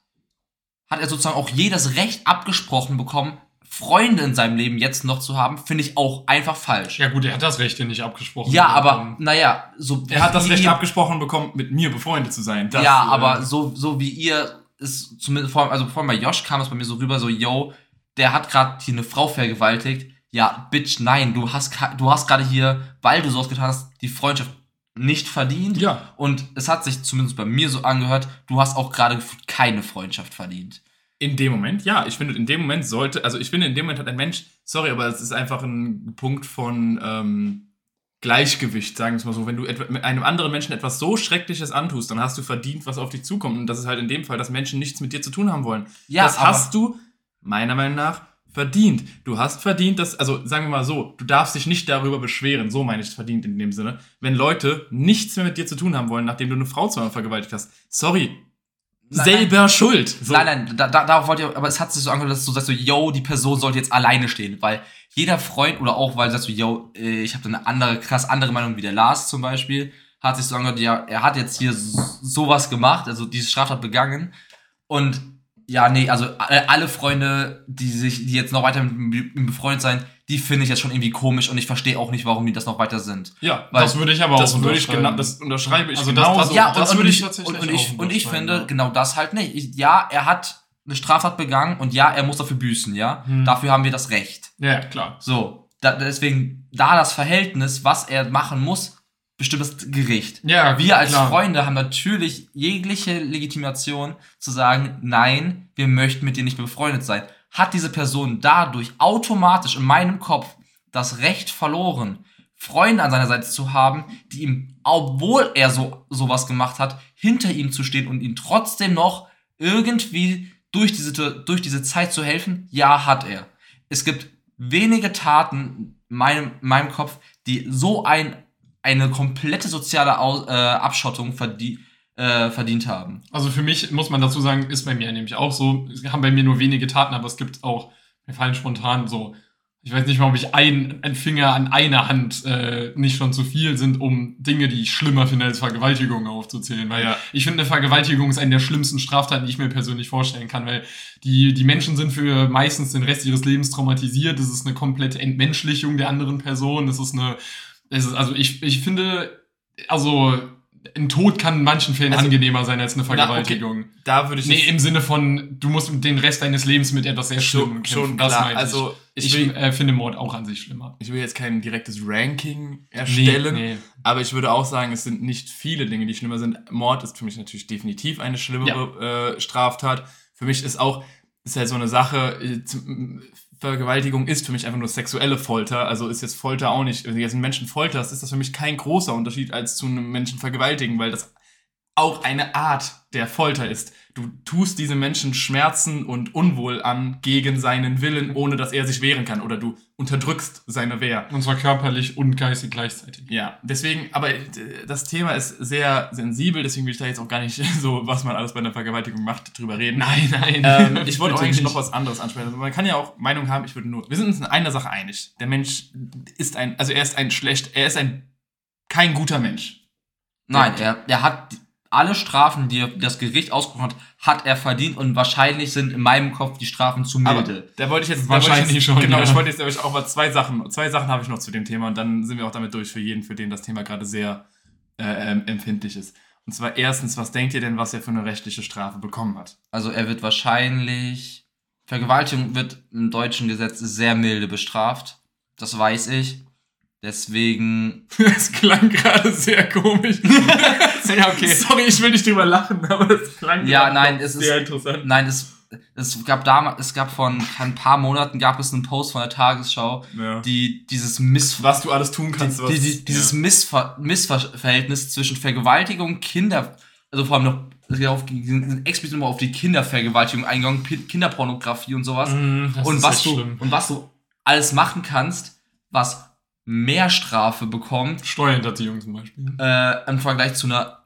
hat er sozusagen auch jedes Recht abgesprochen bekommen, Freunde in seinem Leben jetzt noch zu haben, finde ich auch einfach falsch. Ja gut, er hat das Recht ja nicht abgesprochen. Ja, aber, naja, so. Er hat das Recht ihr- abgesprochen bekommen, mit mir befreundet zu sein. Das, ja, äh, aber so, so wie ihr es zumindest vor allem, also vor allem bei Josh kam es bei mir so rüber, so, yo, der hat gerade hier eine Frau vergewaltigt. Ja, Bitch, nein, du hast, du hast gerade hier, weil du sowas getan hast, die Freundschaft nicht verdient. Ja. Und es hat sich zumindest bei mir so angehört, du hast auch gerade keine Freundschaft verdient. In dem Moment, ja. Ich finde, in dem Moment sollte, also ich finde, in dem Moment hat ein Mensch, sorry, aber es ist einfach ein Punkt von ähm, Gleichgewicht, sagen wir es mal so. Wenn du einem anderen Menschen etwas so Schreckliches antust, dann hast du verdient, was auf dich zukommt. Und das ist halt in dem Fall, dass Menschen nichts mit dir zu tun haben wollen. Ja, das hast du, meiner Meinung nach, verdient. Du hast verdient, dass, also sagen wir mal so, du darfst dich nicht darüber beschweren, so meine ich verdient in dem Sinne, wenn Leute nichts mehr mit dir zu tun haben wollen, nachdem du eine Frau zweimal vergewaltigt hast. Sorry. Nein, selber schuld. So. Nein, nein, da, da, darauf wollte ich, aber es hat sich so angehört, dass du sagst so, yo, die Person sollte jetzt alleine stehen, weil jeder Freund oder auch, weil du sagst so, yo, äh, ich habe da eine andere, krass andere Meinung wie der Lars zum Beispiel, hat sich so angehört, ja, er hat jetzt hier so- sowas gemacht, also diese Straftat begangen und ja, nee, also alle, alle Freunde, die sich, die jetzt noch weiter mit ihm befreundet sein, die finde ich jetzt schon irgendwie komisch und ich verstehe auch nicht, warum die das noch weiter sind. Ja, Weil- das würde ich aber das auch würde ich unterschreiben. genau, das unterschreibe ich Also das- genauso. das- ja, das und, würde und ich ich, tatsächlich und, und ich, auch und ich finde ja. genau das halt nicht. Ich, ja, er hat eine Straftat begangen und ja, er muss dafür büßen, ja. Hm. Dafür haben wir das Recht. Ja, klar. So, da, deswegen, da das Verhältnis, was er machen muss, bestimmt das Gericht. Ja, Wir als klar. Freunde haben natürlich jegliche Legitimation zu sagen, nein, wir möchten mit dir nicht mehr befreundet sein. Hat diese Person dadurch automatisch in meinem Kopf das Recht verloren, Freunde an seiner Seite zu haben, die ihm, obwohl er so sowas gemacht hat, hinter ihm zu stehen und ihm trotzdem noch irgendwie durch diese, durch diese Zeit zu helfen? Ja, hat er. Es gibt wenige Taten in meinem, in meinem Kopf, die so ein, eine komplette soziale Aus, äh, Abschottung verdient äh, verdient haben. Also für mich muss man dazu sagen, ist bei mir nämlich auch so. Es haben bei mir nur wenige Taten, aber es gibt auch, mir fallen spontan so, ich weiß nicht mal, ob ich ein, ein Finger an einer Hand äh, nicht schon zu viel sind, um Dinge, die ich schlimmer finde als Vergewaltigung aufzuzählen. Weil Ja. ich finde, Vergewaltigung ist eine der schlimmsten Straftaten, die ich mir persönlich vorstellen kann, weil die, die Menschen sind für meistens den Rest ihres Lebens traumatisiert. Das ist eine komplette Entmenschlichung der anderen Person. Das ist eine, es ist, also ich, ich finde, also ein Tod kann in manchen Fällen Also- angenehmer sein als eine Na, okay. Vergewaltigung. Da würde ich Nee, im Sinne von, du musst den Rest deines Lebens mit etwas sehr Schlimmem kämpfen. schon Das klar. meine ich. Also ich, ich will, äh, finde Mord auch an sich schlimmer. ich will jetzt kein direktes Ranking erstellen, nee. aber ich würde auch sagen, es sind nicht viele Dinge, die schlimmer sind. Mord ist für mich natürlich definitiv eine schlimmere äh, Straftat. Für mich ist auch, ist halt so eine Sache, äh, Vergewaltigung ist für mich einfach nur sexuelle Folter. Also ist jetzt Folter auch nicht, wenn du jetzt einen Menschen folterst, ist das für mich kein großer Unterschied als zu einem Menschen vergewaltigen, weil das auch eine Art der Folter ist. Du tust diesem Menschen Schmerzen und Unwohl an gegen seinen Willen, ohne dass er sich wehren kann. Oder du unterdrückst seine Wehr. Und zwar körperlich und geistig gleichzeitig. Ja, deswegen, aber äh, das Thema ist sehr sensibel, deswegen will ich da jetzt auch gar nicht *laughs* so, was man alles bei einer Vergewaltigung macht, drüber reden. Nein, nein. Ähm, ich wollte *laughs* auch eigentlich nicht. noch was anderes ansprechen. Also man kann ja auch Meinung haben, ich würde nur. Wir sind uns in einer Sache einig. Der Mensch ist ein, also er ist ein schlecht, er ist ein kein guter Mensch. Nein, er, er hat alle Strafen, die das Gericht ausgesprochen hat, hat er verdient und wahrscheinlich sind in meinem Kopf die Strafen zu Aber milde. da wollte ich jetzt Wahrscheinlich ich jetzt, schon, Genau, ja. ich wollte jetzt nämlich auch mal zwei Sachen, zwei Sachen habe ich noch zu dem Thema und dann sind wir auch damit durch für jeden, für den das Thema gerade sehr äh, ähm, empfindlich ist. Und zwar erstens, was denkt ihr denn, was er für eine rechtliche Strafe bekommen hat? Also er wird wahrscheinlich. Vergewaltigung wird im deutschen Gesetz sehr milde bestraft. Das weiß ich. Deswegen. *laughs* Das klang gerade sehr komisch. *laughs* Ja, okay. Sorry, ich will nicht drüber lachen, aber das klang Ja, gerade nein, es ist- sehr interessant. Nein, es, es gab damals, es gab vor ein, paar Monaten gab es einen Post von der Tagesschau, Ja. die dieses Miss was du alles tun kannst, was, die, die, dieses Missver Missverhältnis zwischen Vergewaltigung, Kinder, also vor allem noch es geht auf, die sind explizit immer auf die Kindervergewaltigung eingegangen, Kinderpornografie und sowas. Das und ist was du schlimm. und was du alles machen kannst, was mehr Strafe bekommt Steuerhinterziehung zum Beispiel. äh, im Vergleich zu einer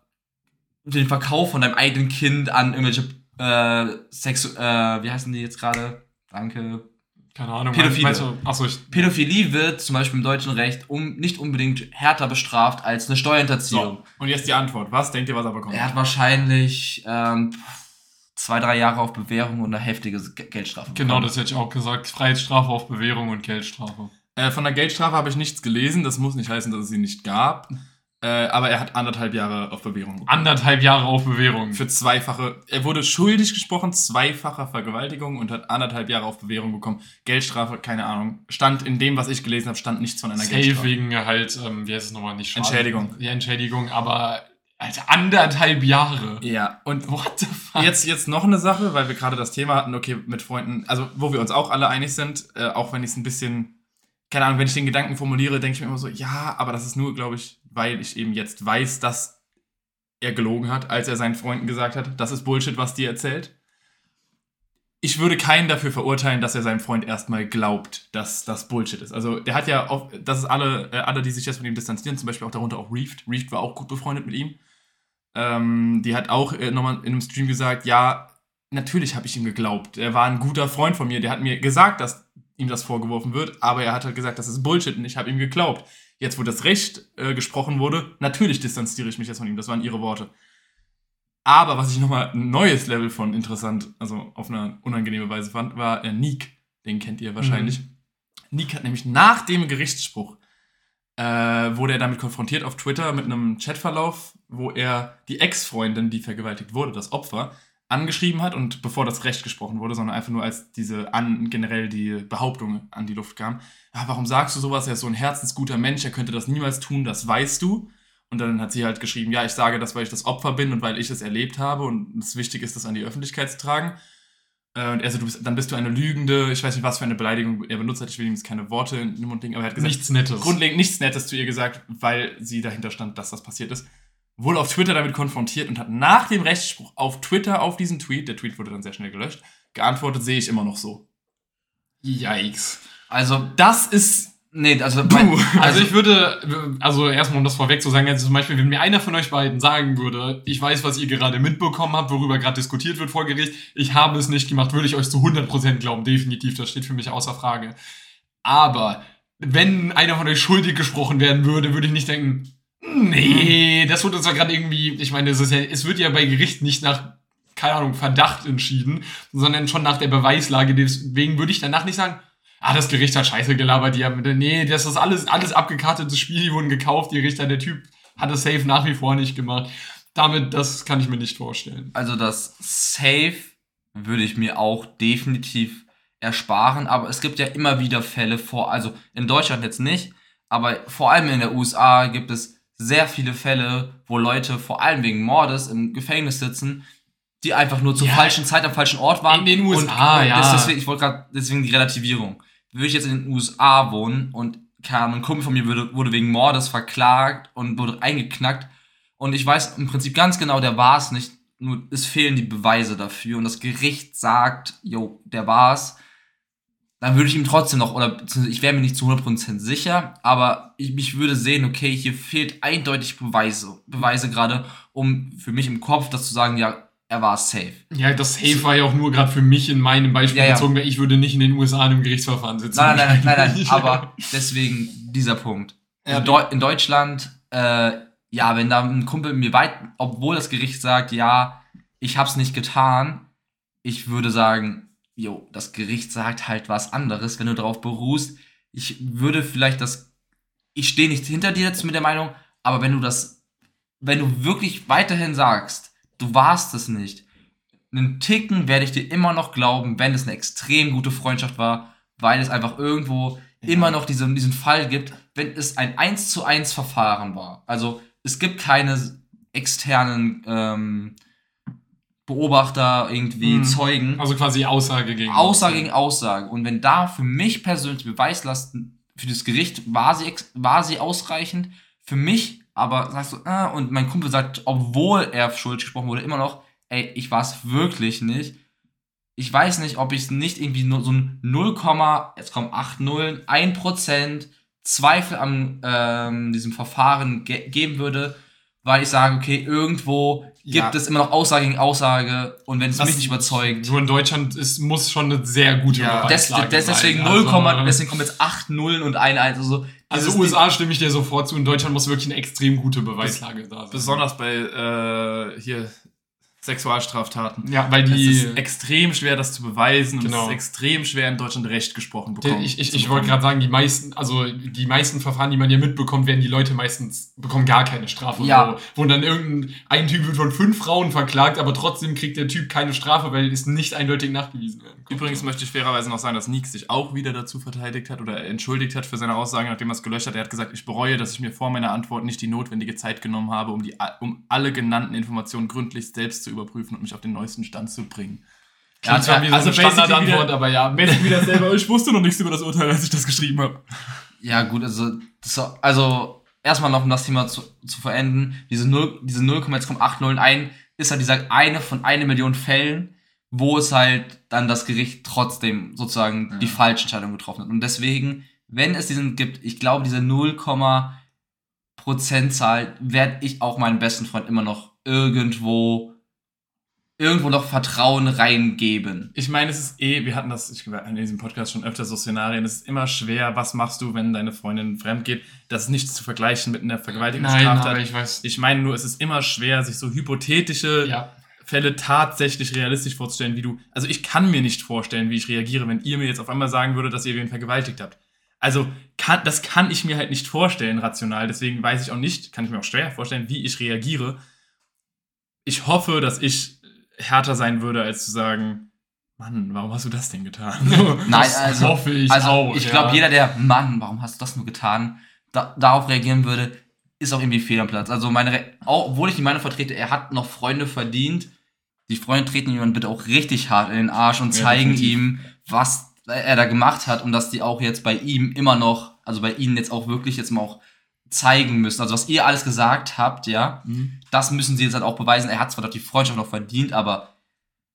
den Verkauf von deinem eigenen Kind an irgendwelche äh, Sexu äh, wie heißen die jetzt gerade? Danke. Keine Ahnung. Pädophile. Meinst du, achso, ich, Pädophilie wird zum Beispiel im deutschen Recht um, nicht unbedingt härter bestraft als eine Steuerhinterziehung. So, und jetzt die Antwort. Was denkt ihr, was er bekommt? Er hat wahrscheinlich ähm, zwei, drei Jahre auf Bewährung und eine heftige Ge- Geldstrafe. genau, bekommen. das hätte ich auch gesagt. Freiheitsstrafe auf Bewährung und Geldstrafe. Äh, von der Geldstrafe habe ich nichts gelesen. Das muss nicht heißen, dass es sie nicht gab. Äh, aber er hat anderthalb Jahre auf Bewährung bekommen. Anderthalb Jahre auf Bewährung. Für zweifache, er wurde schuldig gesprochen, zweifacher Vergewaltigung und hat anderthalb Jahre auf Bewährung bekommen. Geldstrafe, keine Ahnung. Stand in dem, was ich gelesen habe, stand nichts von einer Safe Geldstrafe. wegen halt, ähm, wie heißt es nochmal, nicht Schaden. Entschädigung. Ja, Entschädigung, aber, Alter, anderthalb Jahre. Ja, und What the fuck? Jetzt, jetzt noch eine Sache, weil wir gerade das Thema hatten, okay, mit Freunden, also wo wir uns auch alle einig sind, äh, auch wenn ich es ein bisschen, keine Ahnung, wenn ich den Gedanken formuliere, denke ich mir immer so, ja, aber das ist nur, glaube ich, weil ich eben jetzt weiß, dass er gelogen hat, als er seinen Freunden gesagt hat, das ist Bullshit, was dir erzählt. Ich würde keinen dafür verurteilen, dass er seinem Freund erstmal glaubt, dass das Bullshit ist. Also der hat ja auch, das ist alle, äh, alle, die sich jetzt von ihm distanzieren, zum Beispiel auch darunter auch Reefed. Reefed war auch gut befreundet mit ihm. Ähm, die hat auch äh, nochmal in einem Stream gesagt, ja, natürlich habe ich ihm geglaubt. Er war ein guter Freund von mir. Der hat mir gesagt, dass ihm das vorgeworfen wird, aber er hat halt gesagt, das ist Bullshit und ich habe ihm geglaubt. Jetzt, wo das Recht äh, gesprochen wurde, natürlich distanziere ich mich jetzt von ihm. Das waren ihre Worte. Aber was ich nochmal ein neues Level von interessant, also auf eine unangenehme Weise fand, war äh, Neek. Den kennt ihr wahrscheinlich. Neek hat nämlich nach dem Gerichtsspruch äh, wurde er damit konfrontiert auf Twitter mit einem Chatverlauf, wo er die Ex-Freundin, die vergewaltigt wurde, das Opfer, angeschrieben hat und bevor das Recht gesprochen wurde, sondern einfach nur als diese an, generell die Behauptung an die Luft kam. Ja, warum sagst du sowas? Er ist so ein herzensguter Mensch, er könnte das niemals tun, das weißt du. Und dann hat sie halt geschrieben, ja, ich sage das, weil ich das Opfer bin und weil ich es erlebt habe und es wichtig ist, das an die Öffentlichkeit zu tragen. Äh, Und er so, du bist, dann bist du eine Lügende, ich weiß nicht, was für eine Beleidigung er benutzt hat, ich will ihm jetzt keine Worte in den Mund legen, aber er hat gesagt, Nichts Nettes. grundlegend nichts Nettes zu ihr gesagt, weil sie dahinter stand, dass das passiert ist. Wurde auf Twitter damit konfrontiert und hat nach dem Rechtsspruch auf Twitter auf diesen Tweet, der Tweet wurde dann sehr schnell gelöscht, geantwortet, sehe ich immer noch so. Yikes. Also, Das ist. nee, also, Du. mein, Also ich würde, also erstmal um das vorweg zu sagen, also zum Beispiel, wenn mir einer von euch beiden sagen würde, ich weiß, was ihr gerade mitbekommen habt, worüber gerade diskutiert wird vor Gericht, ich habe es nicht gemacht, würde ich euch zu 100% glauben, definitiv, das steht für mich außer Frage. Aber wenn einer von euch schuldig gesprochen werden würde, würde ich nicht denken, nee, das wird uns ja gerade irgendwie, ich meine, es, ja, es wird ja bei Gericht nicht nach, keine Ahnung, Verdacht entschieden, sondern schon nach der Beweislage, deswegen würde ich danach nicht sagen, ah, das Gericht hat Scheiße gelabert, die haben, nee, das ist alles, alles abgekartetes Spiel, die wurden gekauft, die Richter, der Typ hat das Safe nach wie vor nicht gemacht. Damit, das kann ich mir nicht vorstellen. also das Safe würde ich mir auch definitiv ersparen, aber es gibt ja immer wieder Fälle vor, also in Deutschland jetzt nicht, aber vor allem in der USA gibt es sehr viele Fälle, wo Leute vor allem wegen Mordes im Gefängnis sitzen, die einfach nur zur Ja. falschen Zeit am falschen Ort waren. In den USA, und, ja. das- Deswegen, ich wollte gerade, deswegen die Relativierung. Würde ich jetzt in den USA wohnen und Ahnung, ein Kumpel von mir wurde, wurde wegen Mordes verklagt und wurde eingeknackt und ich weiß im Prinzip ganz genau, der war es nicht, nur es fehlen die Beweise dafür und das Gericht sagt, jo, der war's, dann würde ich ihm trotzdem noch, oder ich wäre mir nicht zu 100% sicher, aber ich, ich würde sehen, okay, hier fehlt eindeutig Beweise, Beweise gerade, um für mich im Kopf das zu sagen, ja, er war safe. Ja, das Safe war ja auch nur gerade für mich in meinem Beispiel Ja, bezogen, weil ich würde nicht in den USA in einem Gerichtsverfahren sitzen. Nein, nein, nein, nein, *laughs* nein, aber deswegen dieser Punkt. In, Deu in Deutschland, äh, ja, wenn da ein Kumpel mir weit, obwohl das Gericht sagt, ja, ich hab's nicht getan, ich würde sagen, jo, das Gericht sagt halt was anderes, wenn du darauf beruhst. Ich würde vielleicht das, ich stehe nicht hinter dir jetzt mit der Meinung, aber wenn du das, wenn du wirklich weiterhin sagst, du warst es nicht, einen Ticken werde ich dir immer noch glauben, wenn es eine extrem gute Freundschaft war, weil es einfach irgendwo immer noch diesen, diesen Fall gibt, wenn es ein 1 zu 1 Verfahren war. Also es gibt keine externen ähm, Beobachter, irgendwie Mhm. Zeugen. Also quasi Aussage gegen Aussage gegen Aussage. Und wenn da für mich persönlich Beweislasten für das Gericht war sie, war sie ausreichend, für mich aber sagst du, äh, und mein Kumpel sagt, obwohl er schuldig gesprochen wurde, immer noch, ey, ich war es wirklich nicht. Ich weiß nicht, ob ich es nicht irgendwie nur so ein 0, jetzt kommen 8 Nullen, 1% Zweifel an ähm, diesem Verfahren ge geben würde, weil ich sage, okay, irgendwo Ja. gibt es immer noch Aussage gegen Aussage und wenn es mich nicht überzeugt, Nur in Deutschland ist, muss schon eine sehr gute Ja, des, Beweislage des, deswegen sein. 0, Also- deswegen kommen jetzt 8 Nullen und ein 1. Also, Also USA stimme ich dir sofort zu. In Deutschland muss wirklich eine extrem gute Beweislage da sein. Besonders bei äh, hier Sexualstraftaten. Ja, weil Es die. ist extrem schwer, das zu beweisen und Genau. es ist extrem schwer, in Deutschland Recht gesprochen bekommen. Ich, ich, ich wollte gerade sagen, die meisten, also die meisten Verfahren, die man hier mitbekommt, werden die Leute meistens bekommen gar keine Strafe. Ja. Wo, wo dann irgendein ein Typ wird von fünf Frauen verklagt, aber trotzdem kriegt der Typ keine Strafe, weil es nicht eindeutig nachgewiesen werden konnte. Übrigens möchte ich fairerweise noch sagen, dass Nix sich auch wieder dazu verteidigt hat oder entschuldigt hat für seine Aussagen, nachdem er es gelöscht hat. Er hat gesagt, ich bereue, dass ich mir vor meiner Antwort nicht die notwendige Zeit genommen habe, um, die, um alle genannten Informationen gründlich selbst zu überprüfen und mich auf den neuesten Stand zu bringen. Ja, zwar wie so also eine basically Standardantwort, wieder- aber ja. wieder selber, ich wusste noch nichts über das Urteil, als ich das geschrieben habe. Ja, gut, also, das, war- also erstmal noch, um das Thema zu, zu verenden, diese 0, diese 0,801 ist halt dieser eine von eine Million Fällen, wo es halt dann das Gericht trotzdem sozusagen Ja. die falsche Entscheidung getroffen hat. Und deswegen, wenn es diesen gibt, ich glaube, diese 0, Prozentzahl werde ich auch meinem besten Freund immer noch irgendwo irgendwo noch Vertrauen reingeben. Ich meine, es ist eh, wir hatten das ich, in diesem Podcast schon öfter so Szenarien, es ist immer schwer, was machst du, wenn deine Freundin fremd geht. Das ist nicht zu vergleichen mit einer Vergewaltigungsstraftat. ich weiß. Ich meine nur, es ist immer schwer, sich so hypothetische Ja. Fälle tatsächlich realistisch vorzustellen, wie du. Also ich kann mir nicht vorstellen, wie ich reagiere, wenn ihr mir jetzt auf einmal sagen würdet, dass ihr wen vergewaltigt habt. Also kann, das kann ich mir halt nicht vorstellen, rational. Deswegen weiß ich auch nicht, kann ich mir auch schwer vorstellen, wie ich reagiere. Ich hoffe, dass ich härter sein würde, als zu sagen, Mann, warum hast du das denn getan? Nein, *laughs* Das also- hoffe ich also auch. ich ja. glaube, jeder, der, Mann, warum hast du das nur getan, da, darauf reagieren würde, ist auch irgendwie fehl am Platz. Also meine, Re obwohl ich die Meinung vertrete, er hat noch Freunde verdient, die Freunde treten ihm dann bitte auch richtig hart in den Arsch und Ja, zeigen definitiv. ihm, was er da gemacht hat und dass die auch jetzt bei ihm immer noch, also bei ihnen jetzt auch wirklich jetzt mal auch zeigen müssen. Also was ihr alles gesagt habt, ja, Mhm. das müssen sie jetzt halt auch beweisen. Er hat zwar doch die Freundschaft noch verdient, aber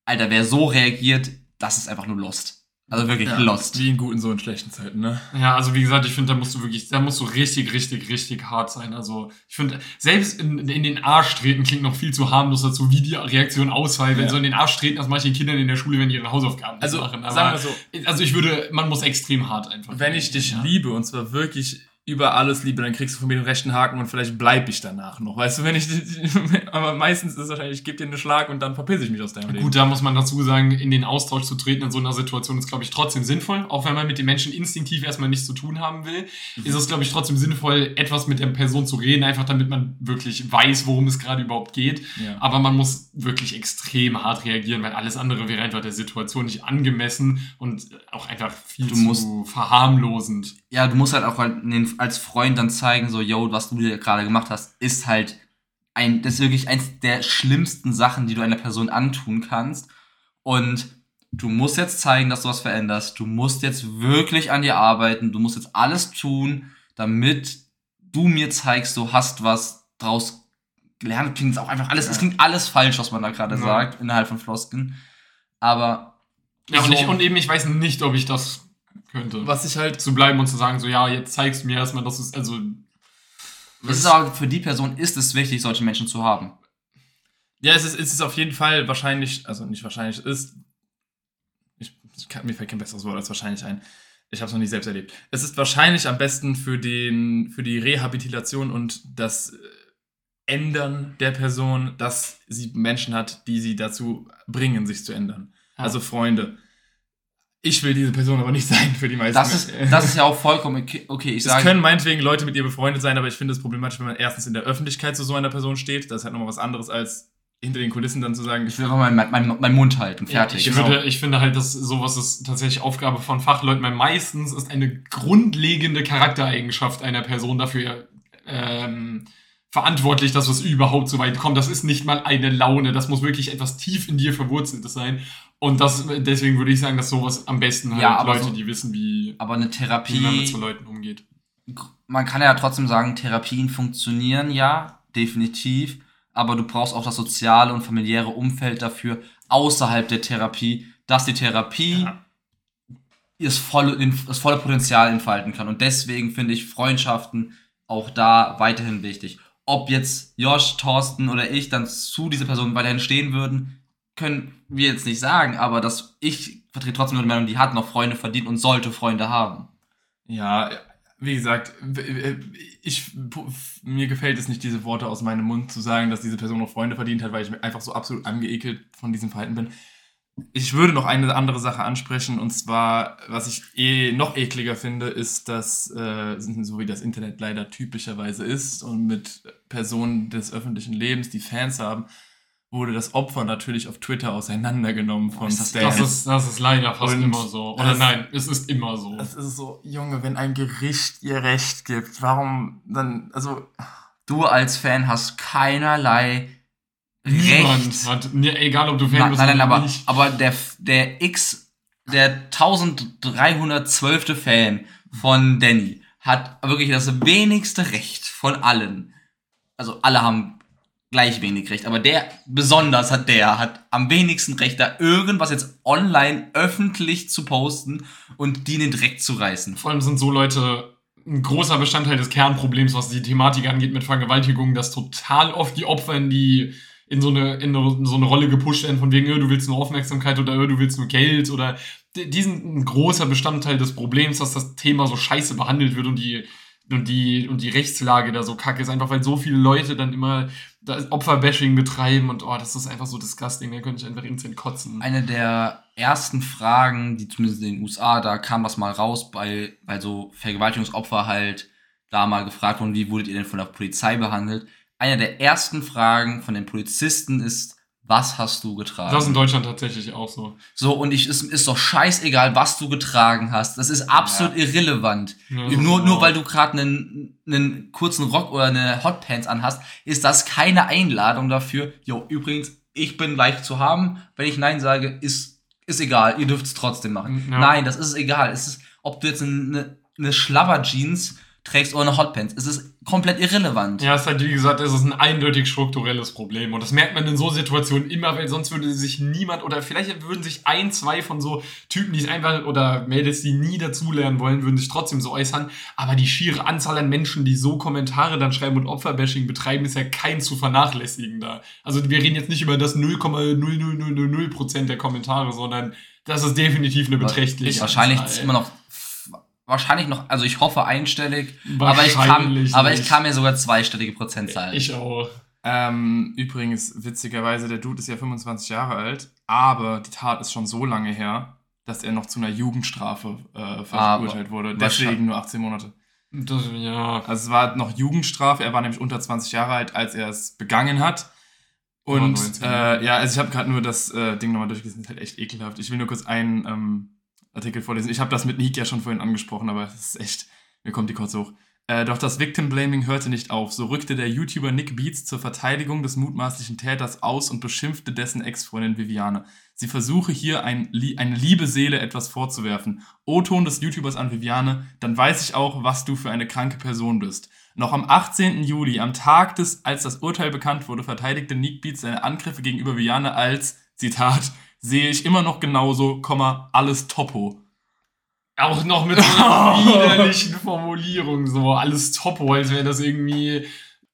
Alter, wer so reagiert, das ist einfach nur Lust. Also wirklich Ja, lost. Wie in guten, so in schlechten Zeiten, ne? Ja, also wie gesagt, ich finde, da musst du wirklich, da musst du richtig, richtig, richtig hart sein. Also ich finde, selbst in, in den Arsch treten klingt noch viel zu harmlos dazu, wie die Reaktion ausfallen, wenn Ja. so in den Arsch treten, als manche Kinder in der Schule, wenn die ihre Hausaufgaben Also, machen. sagen wir so, also ich würde, man muss extrem hart einfach. wenn ich dich ja. liebe und zwar wirklich über alles liebe, dann kriegst du von mir den rechten Haken und vielleicht bleib ich danach noch. Weißt du, wenn ich *laughs* aber meistens ist es wahrscheinlich, ich gebe dir einen Schlag und dann verpiss ich mich aus deinem Leben. Gut, da muss man dazu sagen, in den Austausch zu treten in so einer Situation ist, glaube ich, trotzdem sinnvoll. Auch wenn man mit den Menschen instinktiv erstmal nichts zu tun haben will, Mhm. ist es, glaube ich, trotzdem sinnvoll, etwas mit der Person zu reden, einfach damit man wirklich weiß, worum es gerade überhaupt geht. Ja. Aber man muss wirklich extrem hart reagieren, weil alles andere wäre einfach der Situation nicht angemessen und auch einfach viel Du zu verharmlosend. Ja, du musst halt auch halt als Freund dann zeigen, so, yo, was du dir gerade gemacht hast, ist halt ein, das ist wirklich eins der schlimmsten Sachen, die du einer Person antun kannst. Und du musst jetzt zeigen, dass du was veränderst. Du musst jetzt wirklich an dir arbeiten. Du musst jetzt alles tun, damit du mir zeigst, du hast was draus gelernt. Klingt auch einfach alles, Ja. es klingt alles falsch, was man da gerade Ja. sagt, innerhalb von Flosken. Aber Ja, und, So. ich, und eben, ich weiß nicht, ob ich das könnte. Was ich halt zu bleiben und zu sagen, so, ja, jetzt zeigst du mir erstmal, dass es, also, es ist aber für die Person ist es wichtig, solche Menschen zu haben. Ja, es ist, es ist auf jeden Fall wahrscheinlich, also nicht wahrscheinlich, es ist. Ich, ich kann, mir fällt kein besseres Wort als wahrscheinlich ein. Ich habe es noch nicht selbst erlebt. Es ist wahrscheinlich am besten für, den, für die Rehabilitation und das äh, Ändern der Person, dass sie Menschen hat, die sie dazu bringen, sich zu ändern. Ja. Also Freunde. Ich will diese Person aber nicht *laughs* sein für die meisten. Das ist, das ist ja auch vollkommen okay. ich Es sage, können meinetwegen Leute mit ihr befreundet sein, aber ich finde es problematisch, wenn man erstens in der Öffentlichkeit zu so einer Person steht. Das ist halt nochmal was anderes, als hinter den Kulissen dann zu sagen, ich will einfach meinen mein, mein Mund halten, fertig. Ich, Genau. würde, ich finde halt, dass sowas ist tatsächlich Aufgabe von Fachleuten, weil meistens ist eine grundlegende Charaktereigenschaft einer Person dafür ähm, verantwortlich, dass es überhaupt so weit kommt. Das ist nicht mal eine Laune, das muss wirklich etwas tief in dir verwurzeltes sein. Und das, deswegen würde ich sagen, dass sowas am besten halt Ja, Leute, so- die wissen, wie, Aber eine wie man mit so Therapie, Leuten umgeht. man kann ja trotzdem sagen, Therapien funktionieren ja, definitiv. Aber du brauchst auch das soziale und familiäre Umfeld dafür, außerhalb der Therapie, dass die Therapie Ja. das, volle, das volle Potenzial entfalten kann. Und deswegen finde ich Freundschaften auch da weiterhin wichtig. Ob jetzt Josh, Thorsten oder ich dann zu dieser Person weiterhin stehen würden, können wir jetzt nicht sagen, aber dass ich vertrete trotzdem die Meinung, die hat noch Freunde verdient und sollte Freunde haben. Ja, wie gesagt, ich, mir gefällt es nicht, diese Worte aus meinem Mund zu sagen, dass diese Person noch Freunde verdient hat, weil ich einfach so absolut angeekelt von diesem Verhalten bin. Ich würde noch eine andere Sache ansprechen, und zwar, was ich eh noch ekliger finde, ist, dass, äh, so wie das Internet leider typischerweise ist und mit Personen des öffentlichen Lebens, die Fans haben, wurde das Opfer natürlich auf Twitter auseinandergenommen von ist das-. Das ist, das ist leider fast Und immer so. Oder das- nein, es ist immer so. Das ist so, Junge, wenn ein Gericht ihr Recht gibt, warum dann, also, Du als Fan hast keinerlei Niemand Recht. hat, ne, egal ob du Fan Nein, bist nein, nein, oder aber, nicht. aber der, der X, der 1312. Fan von Danny hat wirklich das wenigste Recht von allen. Also alle haben gleich wenig Recht, aber der, besonders hat der, hat am wenigsten Recht, da irgendwas jetzt online öffentlich zu posten und die in den Dreck zu reißen. Vor allem sind so Leute ein großer Bestandteil des Kernproblems, was die Thematik angeht mit Vergewaltigung, dass total oft die Opfer in die in so eine in so eine Rolle gepusht werden von wegen, äh, du willst nur Aufmerksamkeit oder äh, du willst nur Geld oder die, die sind ein großer Bestandteil des Problems, dass das Thema so scheiße behandelt wird und die und die und die Rechtslage da so kacke ist, einfach weil so viele Leute dann immer das Opferbashing betreiben und oh, das ist einfach so disgusting, da könnte ich einfach instant kotzen. Eine der ersten Fragen, die zumindest in den USA, da kam das mal raus, bei, bei so Vergewaltigungsopfer halt da mal gefragt wurden, wie wurdet ihr denn von der Polizei behandelt? Eine der ersten Fragen von den Polizisten ist, was hast du getragen? Das ist in Deutschland tatsächlich auch so. so, und ich, es ist doch scheißegal, was du getragen hast. Das ist absolut irrelevant. Ja, nur, so. nur weil du gerade einen, einen kurzen Rock oder eine Hotpants anhast, ist das keine Einladung dafür. Jo, übrigens, ich bin leicht zu haben. Wenn ich Nein sage, ist, ist egal. Ihr dürft es trotzdem machen. Ja. Nein, das ist egal. Es ist, ob du jetzt eine, eine Schlabber-Jeans trägst ohne Hotpants. Es ist komplett irrelevant. Ja, es ist halt, wie gesagt, es ist ein eindeutig strukturelles Problem. Und das merkt man in so Situationen immer, weil sonst würde sich niemand oder vielleicht würden sich ein, zwei von so Typen, die es einfach oder Mädels, die nie dazulernen wollen, würden sich trotzdem so äußern. Aber die schiere Anzahl an Menschen, die so Kommentare dann schreiben und Opferbashing betreiben, ist ja kein zu vernachlässigen da. Also wir reden jetzt nicht über das 0,00000% der Kommentare, sondern das ist definitiv eine beträchtliche. Wahrscheinlich Anzahl. ist immer noch wahrscheinlich noch, also ich hoffe einstellig, aber ich kam, Wahrscheinlich aber ich kam mir sogar zweistellige Prozentzahlen. Ich auch. Ähm, übrigens, witzigerweise, der Dude ist ja 25 Jahre alt, aber die Tat ist schon so lange her, dass er noch zu einer Jugendstrafe äh, verurteilt wurde. Deswegen nur 18 Monate. Das, ja. Also es war noch Jugendstrafe, er war nämlich unter 20 Jahre alt, als er es begangen hat. Und 19, äh, ja, also ich habe gerade nur das äh, Ding nochmal durchgelesen, das ist halt echt ekelhaft. Ich will nur kurz einen ähm, Artikel vorlesen. Ich habe das mit Nick ja schon vorhin angesprochen, aber es ist echt, mir kommt die Kotze hoch. Äh, doch das Victim Blaming hörte nicht auf. So rückte der YouTuber Nick Beats zur Verteidigung des mutmaßlichen Täters aus und beschimpfte dessen Ex-Freundin Viviane. Sie versuche hier ein, eine liebe Seele etwas vorzuwerfen. O-Ton des YouTubers an Viviane, dann weiß ich auch, was du für eine kranke Person bist. Noch am 18. Juli, am Tag des, als das Urteil bekannt wurde, verteidigte Nick Beats seine Angriffe gegenüber Viviane als, Zitat, sehe ich immer noch genauso, Komma, alles Topo. Auch noch mit so einer *laughs* widerlichen Formulierung, so alles Topo, als wäre das irgendwie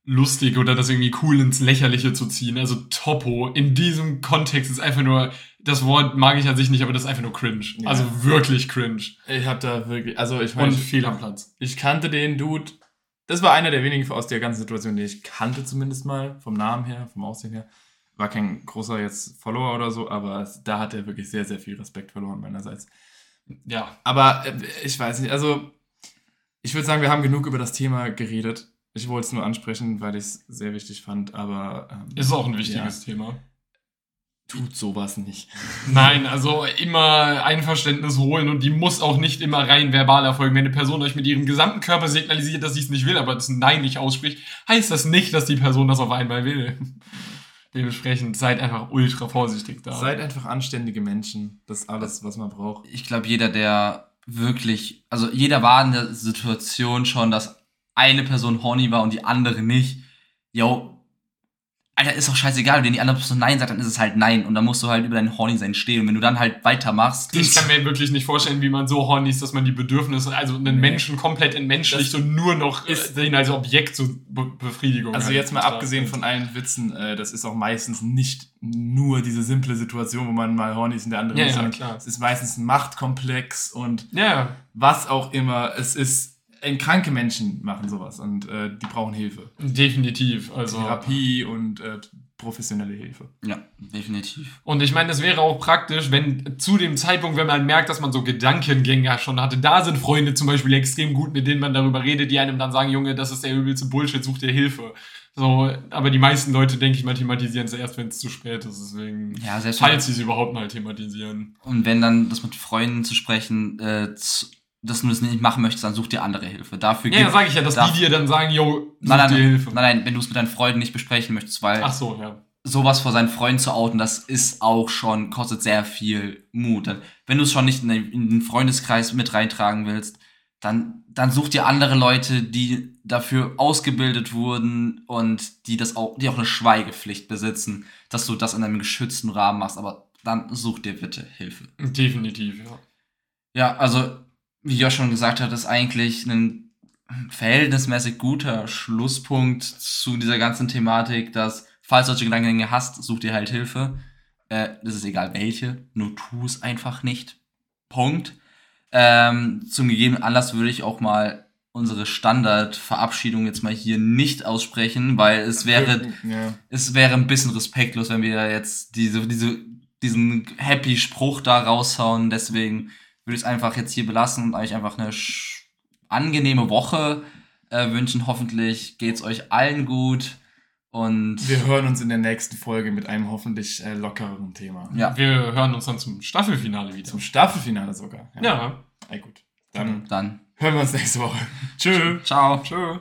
lustig oder das irgendwie cool ins Lächerliche zu ziehen. Also Topo in diesem Kontext ist einfach nur, das Wort mag ich an sich nicht, aber das ist einfach nur cringe. Ja. Also wirklich cringe. Ich hab da wirklich, also ich Und meine, fehl am Platz. ich kannte den Dude. Das war einer der wenigen aus der ganzen Situation, die ich kannte zumindest mal, vom Namen her, vom Aussehen her. War kein großer jetzt Follower oder so, aber da hat er wirklich sehr, sehr viel Respekt verloren meinerseits. Ja. Aber äh, ich weiß nicht, also ich würde sagen, wir haben genug über das Thema geredet. Ich wollte es nur ansprechen, weil ich es sehr wichtig fand, aber ähm, Ist auch ein wichtiges Thema. tut sowas nicht. *laughs* Nein, also immer Einverständnis holen und die muss auch nicht immer rein verbal erfolgen. Wenn eine Person euch mit ihrem gesamten Körper signalisiert, dass sie es nicht will, aber das Nein nicht ausspricht, heißt das nicht, dass die Person das auf einmal will. Dementsprechend seid einfach ultra vorsichtig da. Seid einfach anständige Menschen. Das ist alles, was man braucht. ich glaube, jeder, der wirklich, also jeder war in der Situation schon, dass eine Person horny war und die andere nicht. Yo, Alter, ist doch scheißegal, wenn die andere Person Nein sagt, dann ist es halt Nein. Und dann musst du halt über dein Horny sein stehen. Und wenn du dann halt weitermachst, ich kann mir wirklich nicht vorstellen, wie man so horny ist, dass man die Bedürfnisse, also einen Menschen komplett entmenschlicht und nur noch ist- den als Objekt zur Be Befriedigung. Also halt jetzt mal abgesehen von allen Witzen, äh, das ist auch meistens nicht nur diese simple Situation, wo man mal horny ist und der andere Ja, nicht, ja, klar. es ist meistens ein Machtkomplex und Ja, was auch immer. Es ist, kranke Menschen machen sowas und äh, die brauchen Hilfe. definitiv. Also Therapie und äh, professionelle Hilfe. ja, definitiv. Und ich meine, es wäre auch praktisch, wenn zu dem Zeitpunkt, wenn man merkt, dass man so Gedankengänge schon hatte, da sind Freunde zum Beispiel extrem gut, mit denen man darüber redet, die einem dann sagen, Junge, das ist der übelste Bullshit, such dir Hilfe. So, aber die meisten Leute, denke ich mal, thematisieren es erst, wenn es zu spät ist. Deswegen, Ja, falls sie es überhaupt mal thematisieren. Und wenn dann das mit Freunden zu sprechen, äh, zu, dass du das nicht machen möchtest, dann such dir andere Hilfe. Dafür Ja, sage ich ja, dass die dir dann sagen, yo, such nein, nein, dir Hilfe. nein, nein, wenn du es mit deinen Freunden nicht besprechen möchtest, weil Ach so, ja. sowas vor seinen Freunden zu outen, das ist auch schon, kostet sehr viel Mut. Dann, wenn du es schon nicht in den, in den Freundeskreis mit reintragen willst, dann, dann such dir andere Leute, die dafür ausgebildet wurden und die das auch, die auch eine Schweigepflicht besitzen, dass du das in einem geschützten Rahmen machst, aber dann such dir bitte Hilfe. Definitiv, ja. Ja, also, wie Josh schon gesagt hat, ist eigentlich ein verhältnismäßig guter Schlusspunkt zu dieser ganzen Thematik, dass, falls du solche Gedankengänge hast, such dir halt Hilfe. Äh, das ist egal welche, nur tu es einfach nicht. Punkt. Ähm, zum gegebenen Anlass würde ich auch mal unsere Standardverabschiedung jetzt mal hier nicht aussprechen, weil es wäre Ja. es wäre ein bisschen respektlos, wenn wir jetzt diese, diese, diesen happy Spruch da raushauen. Deswegen würde ich es einfach jetzt hier belassen und euch einfach eine sch- angenehme Woche äh, wünschen. Hoffentlich geht's euch allen gut. Und Wir hören uns in der nächsten Folge mit einem hoffentlich äh, lockereren Thema. ja, Wir hören uns dann zum Staffelfinale wieder. Zum Staffelfinale sogar. Ja. Na gut. Dann dann hören wir uns nächste Woche. *laughs* Tschö. ciao. Tschö.